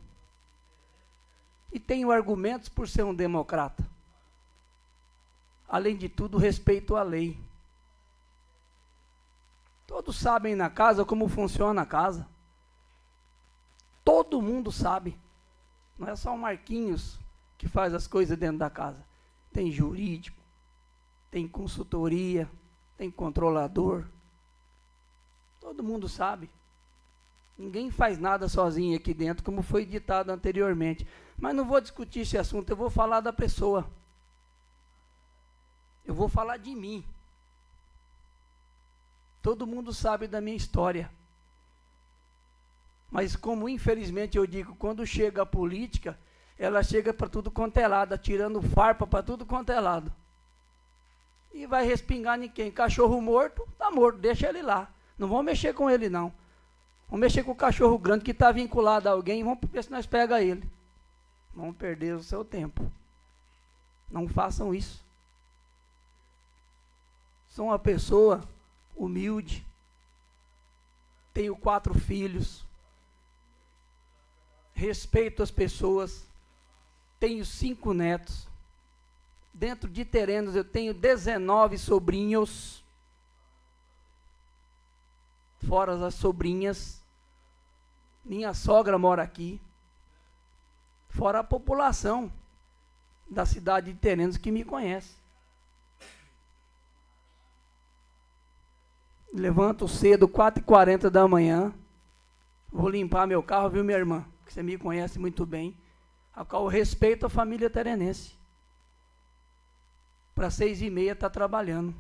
Speaker 1: E tenho argumentos por ser um democrata. Além de tudo, respeito à lei. Todos sabem na casa como funciona a casa. Todo mundo sabe. Não é só o Marquinhos que faz as coisas dentro da casa. Tem jurídico, tem consultoria, tem controlador. Todo mundo sabe. Ninguém faz nada sozinho aqui dentro, como foi ditado anteriormente. Mas não vou discutir esse assunto, eu vou falar da pessoa. Eu vou falar de mim. Todo mundo sabe da minha história. Mas como infelizmente eu digo, quando chega a política, ela chega para tudo quanto é lado, tirando farpa para tudo quanto é lado. E vai respingar em quem? Cachorro morto, tá morto, deixa ele lá. Não vão mexer com ele não. Vamos mexer com o cachorro grande que está vinculado a alguém, vamos ver se nós pega ele. Vamos perder o seu tempo. Não façam isso. Sou uma pessoa humilde. Tenho quatro filhos. Respeito as pessoas. Tenho cinco netos. Dentro de terrenos eu tenho 19 sobrinhos. Fora as sobrinhas. Minha sogra mora aqui. Fora a população da cidade de Terenos que me conhece. Levanto cedo, 4h40 da manhã. Vou limpar meu carro, viu, minha irmã? Que você me conhece muito bem. A qual eu respeito a família terenense. Para seis e meia está trabalhando.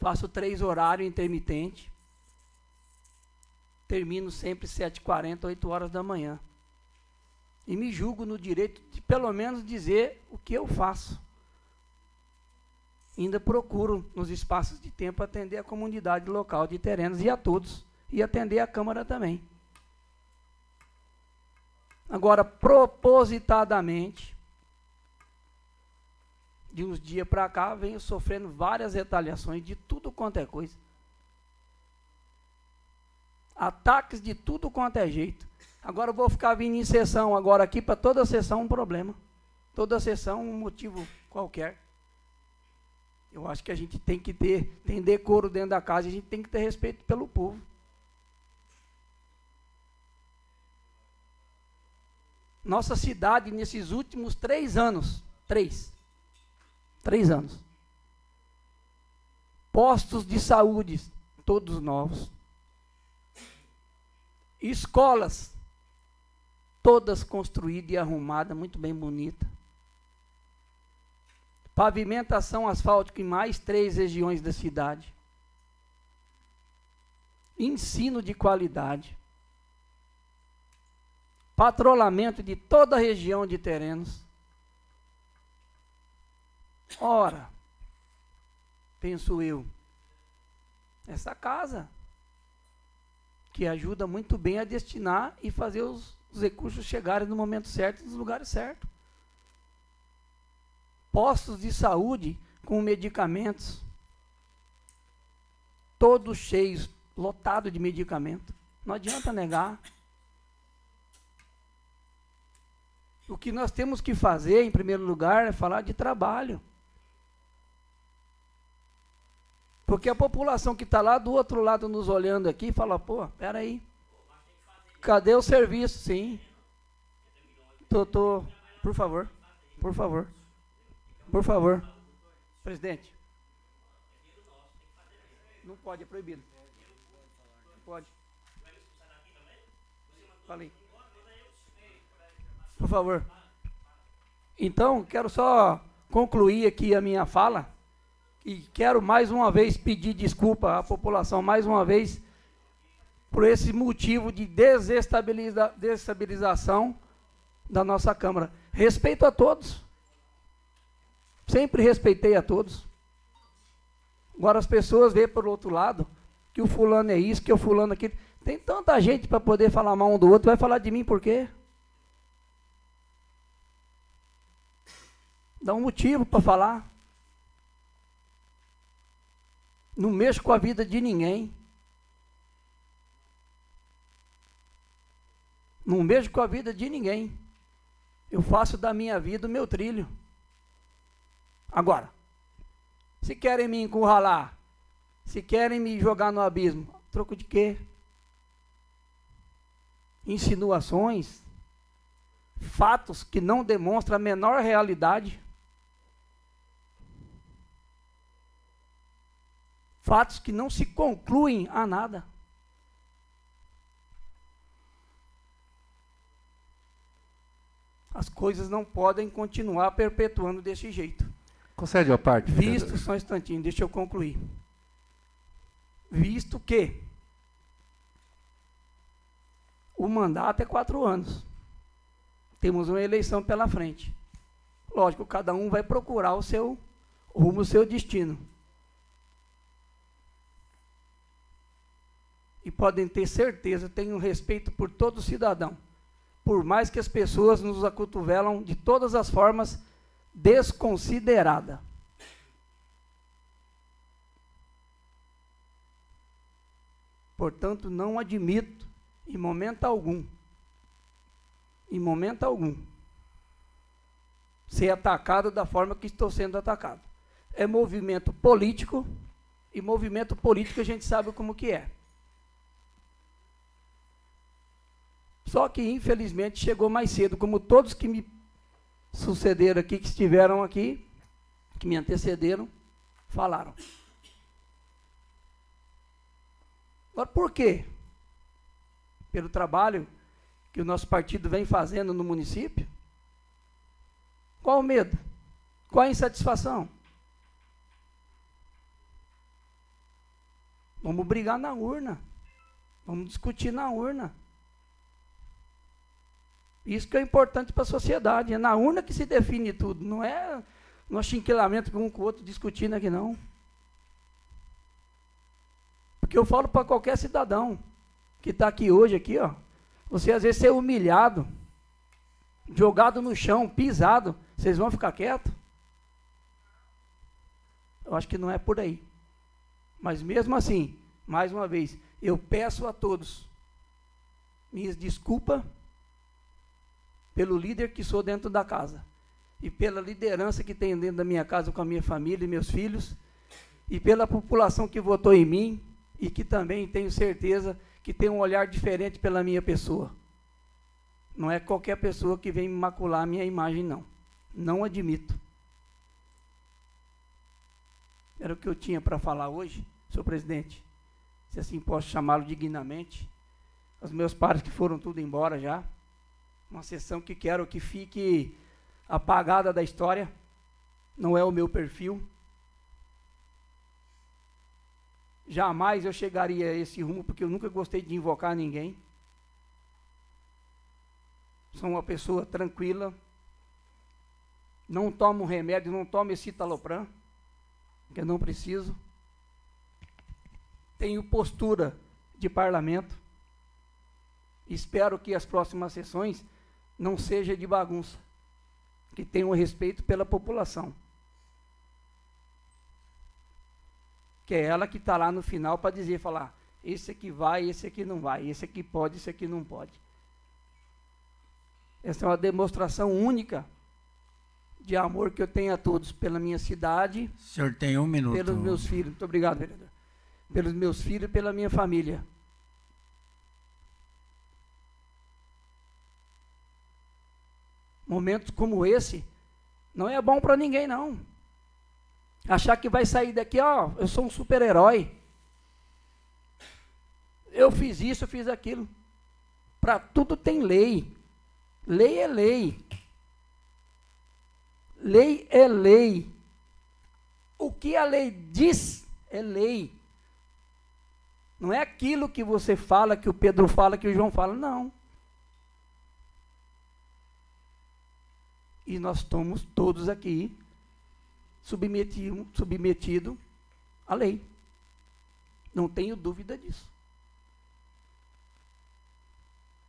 Speaker 1: Faço três horários intermitentes. Termino sempre 7h40, 8 horas da manhã. E me julgo no direito de pelo menos dizer o que eu faço. Ainda procuro, nos espaços de tempo, atender a comunidade local de terrenos e a todos. E atender a Câmara também. Agora, propositadamente, de uns dias para cá, venho sofrendo várias retaliações de tudo quanto é coisa. Ataques de tudo quanto é jeito. Agora eu vou ficar vindo em sessão agora aqui para toda sessão um problema. Toda sessão um motivo qualquer. Eu acho que a gente tem que ter, tem decoro dentro da casa, a gente tem que ter respeito pelo povo. Nossa cidade, nesses últimos três anos, três, três anos, postos de saúde, todos novos, escolas, todas construídas e arrumadas, muito bem bonita. Pavimentação asfáltica em mais três regiões da cidade. Ensino de qualidade. Patrulhamento de toda a região de terrenos. Ora, penso eu, essa casa que ajuda muito bem a destinar e fazer os, os recursos chegarem no momento certo nos lugares certos postos de saúde com medicamentos, todos cheios, lotados de medicamento. Não adianta negar. O que nós temos que fazer, em primeiro lugar, é falar de trabalho. Porque a população que está lá do outro lado nos olhando aqui fala, pô, peraí. Cadê o serviço? Sim. Tô, tô, por favor, por favor. Por favor. Presidente. Não pode, é proibido. Não pode. Falei. Por favor. Então, quero só concluir aqui a minha fala. E quero mais uma vez pedir desculpa à população, mais uma vez, por esse motivo de desestabiliza desestabilização da nossa Câmara. Respeito a todos. Sempre respeitei a todos. Agora as pessoas veem por outro lado que o fulano é isso, que o fulano é aquilo. Tem tanta gente para poder falar mal um do outro, vai falar de mim por quê? Dá um motivo para falar. Não mexo com a vida de ninguém. Não mexo com a vida de ninguém. Eu faço da minha vida o meu trilho. Agora, se querem me encurralar, se querem me jogar no abismo, troco de quê? Insinuações, fatos que não demonstram a menor realidade. Fatos que não se concluem a nada. As coisas não podem continuar perpetuando desse jeito.
Speaker 8: Concede a parte.
Speaker 1: Visto só um instantinho, deixa eu concluir. visto que o mandato é quatro anos. Temos uma eleição pela frente. Lógico, cada um vai procurar o seu rumo, o seu destino. E podem ter certeza, tenho respeito por todo cidadão. Por mais que as pessoas nos acotovelam de todas as formas desconsiderada. Portanto, não admito, em momento algum, em momento algum, ser atacado da forma que estou sendo atacado. É movimento político, e movimento político a gente sabe como que é. Só que, infelizmente, chegou mais cedo, como todos que me sucederam aqui, que estiveram aqui, que me antecederam, falaram. Agora, por quê? Pelo trabalho que o nosso partido vem fazendo no município? Qual o medo? Qual a insatisfação? Vamos brigar na urna. Vamos discutir na urna. Isso que é importante para a sociedade. É na urna que se define tudo. Não é no achinquilamento um com o outro discutindo aqui, não. Porque eu falo para qualquer cidadão que está aqui hoje, aqui, ó. Você às vezes ser humilhado, jogado no chão, pisado, vocês vão ficar quietos? Eu acho que não é por aí. Mas mesmo assim, mais uma vez, eu peço a todos minhas desculpas pelo líder que sou dentro da casa e pela liderança que tenho dentro da minha casa com a minha família e meus filhos e pela população que votou em mim e que também tenho certeza que tem um olhar diferente pela minha pessoa. Não é qualquer pessoa que vem macular a minha imagem, não. Não admito. Era o que eu tinha para falar hoje, senhor presidente. Se assim posso chamá-lo dignamente. Os meus pais que foram tudo embora já. Uma sessão que quero que fique apagada da história. Não é o meu perfil. Jamais eu chegaria a esse rumo, porque eu nunca gostei de invocar ninguém. Sou uma pessoa tranquila. Não tomo remédio, não tomo esse talopram, porque não preciso. Tenho postura de parlamento. Espero que as próximas sessões não seja de bagunça, que tenham respeito pela população. Que é ela que está lá no final para dizer, falar, esse aqui vai, esse aqui não vai, esse aqui pode, esse aqui não pode. Essa é uma demonstração única de amor que eu tenho a todos pela minha cidade.
Speaker 2: O senhor tem um minuto.
Speaker 1: Pelos meus filhos. Muito obrigado, vereador. Pelos meus filhos e pela minha família. Momentos como esse não é bom para ninguém, não. Achar que vai sair daqui, ó, eu sou um super-herói. Eu fiz isso, eu fiz aquilo. Para tudo tem lei. Lei é lei. Lei é lei. O que a lei diz é lei. Não é aquilo que você fala, que o Pedro fala, que o João fala, não. E nós estamos todos aqui submetido, submetido à lei. Não tenho dúvida disso.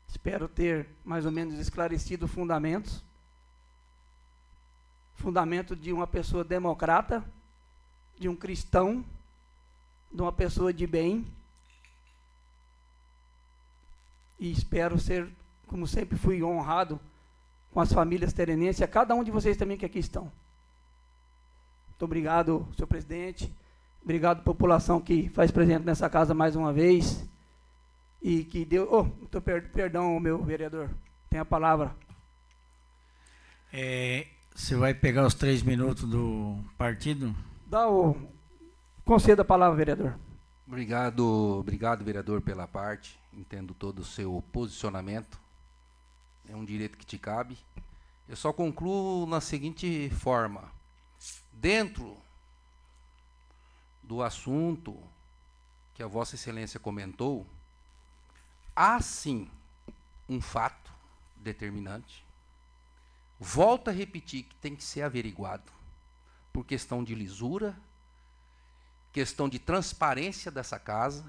Speaker 1: Espero ter mais ou menos esclarecido fundamentos. Fundamento de uma pessoa democrata, de um cristão, de uma pessoa de bem. E espero ser, como sempre fui honrado com as famílias terenenses, a cada um de vocês também que aqui estão. Muito obrigado, senhor presidente. Obrigado, população que faz presente nessa casa mais uma vez. E que deu. Oh, muito per, perdão, meu vereador. Tem a palavra.
Speaker 2: É, você vai pegar os três minutos do partido?
Speaker 1: Dá o. Conceda a palavra, vereador.
Speaker 8: Obrigado, obrigado, vereador, pela parte. Entendo todo o seu posicionamento é um direito que te cabe. Eu só concluo na seguinte forma: dentro do assunto que a Vossa Excelência comentou, há sim um fato determinante. Volto a repetir que tem que ser averiguado por questão de lisura, questão de transparência dessa casa,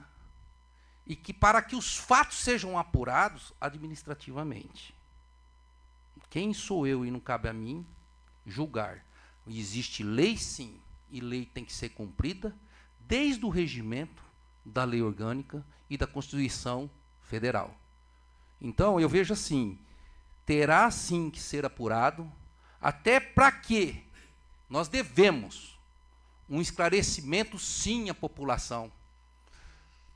Speaker 8: e que para que os fatos sejam apurados administrativamente. Quem sou eu e não cabe a mim julgar? Existe lei sim, e lei tem que ser cumprida desde o regimento da lei orgânica e da Constituição Federal. Então, eu vejo assim, terá sim que ser apurado, até para que nós devemos um esclarecimento sim à população.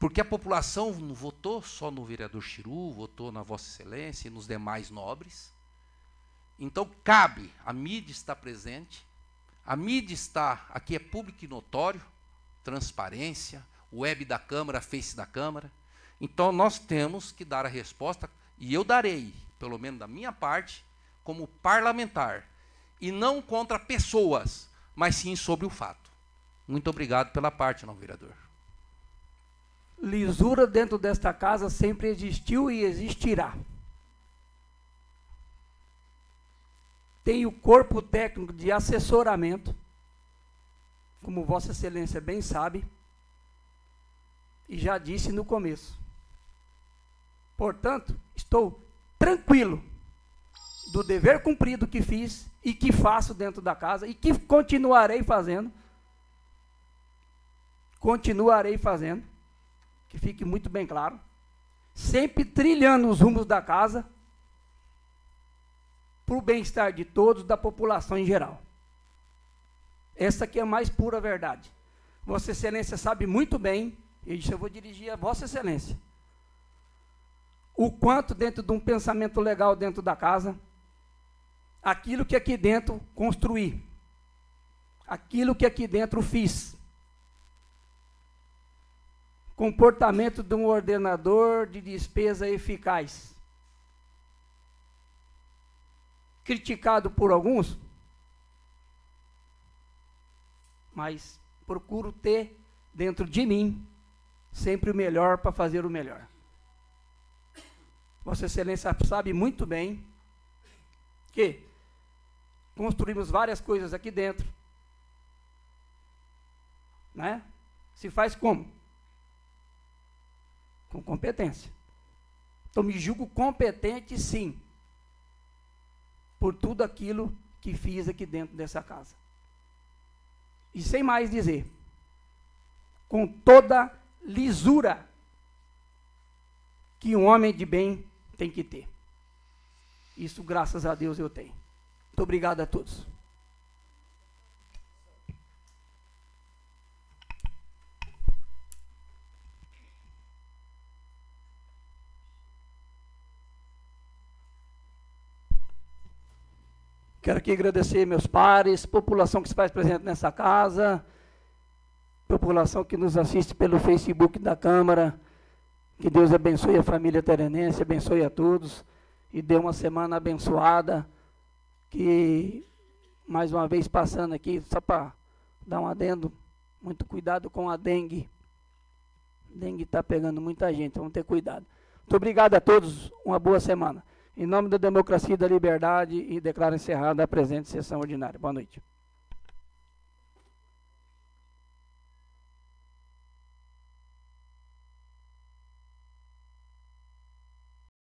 Speaker 8: Porque a população não votou só no vereador Chiru, votou na Vossa Excelência e nos demais nobres. Então cabe, a mídia está presente, a mídia está, aqui é público e notório, transparência, web da Câmara, face da Câmara. Então nós temos que dar a resposta, e eu darei, pelo menos da minha parte, como parlamentar, e não contra pessoas, mas sim sobre o fato. Muito obrigado pela parte, não vereador.
Speaker 1: Lisura dentro desta casa sempre existiu e existirá. Tem o corpo técnico de assessoramento, como Vossa Excelência bem sabe, e já disse no começo. Portanto, estou tranquilo do dever cumprido que fiz e que faço dentro da casa e que continuarei fazendo. Continuarei fazendo, que fique muito bem claro. Sempre trilhando os rumos da casa para o bem-estar de todos, da população em geral. Essa aqui é a mais pura verdade. Vossa Excelência sabe muito bem, e isso eu vou dirigir a Vossa Excelência o quanto dentro de um pensamento legal dentro da casa, aquilo que aqui dentro construí, aquilo que aqui dentro fiz. Comportamento de um ordenador de despesa eficaz. Criticado por alguns, mas procuro ter dentro de mim sempre o melhor para fazer o melhor. Vossa Excelência sabe muito bem que construímos várias coisas aqui dentro. Né? Se faz como? Com competência. Então me julgo competente sim. Por tudo aquilo que fiz aqui dentro dessa casa. E sem mais dizer, com toda lisura que um homem de bem tem que ter. Isso, graças a Deus, eu tenho. Muito obrigado a todos. Quero aqui agradecer meus pares, população que se faz presente nessa casa, população que nos assiste pelo Facebook da Câmara, que Deus abençoe a família terenense, abençoe a todos e dê uma semana abençoada. Que mais uma vez passando aqui, só para dar um adendo, muito cuidado com a dengue. A dengue está pegando muita gente, vamos ter cuidado. Muito obrigado a todos, uma boa semana. Em nome da democracia e da liberdade, e declaro encerrada a presente sessão ordinária. Boa noite.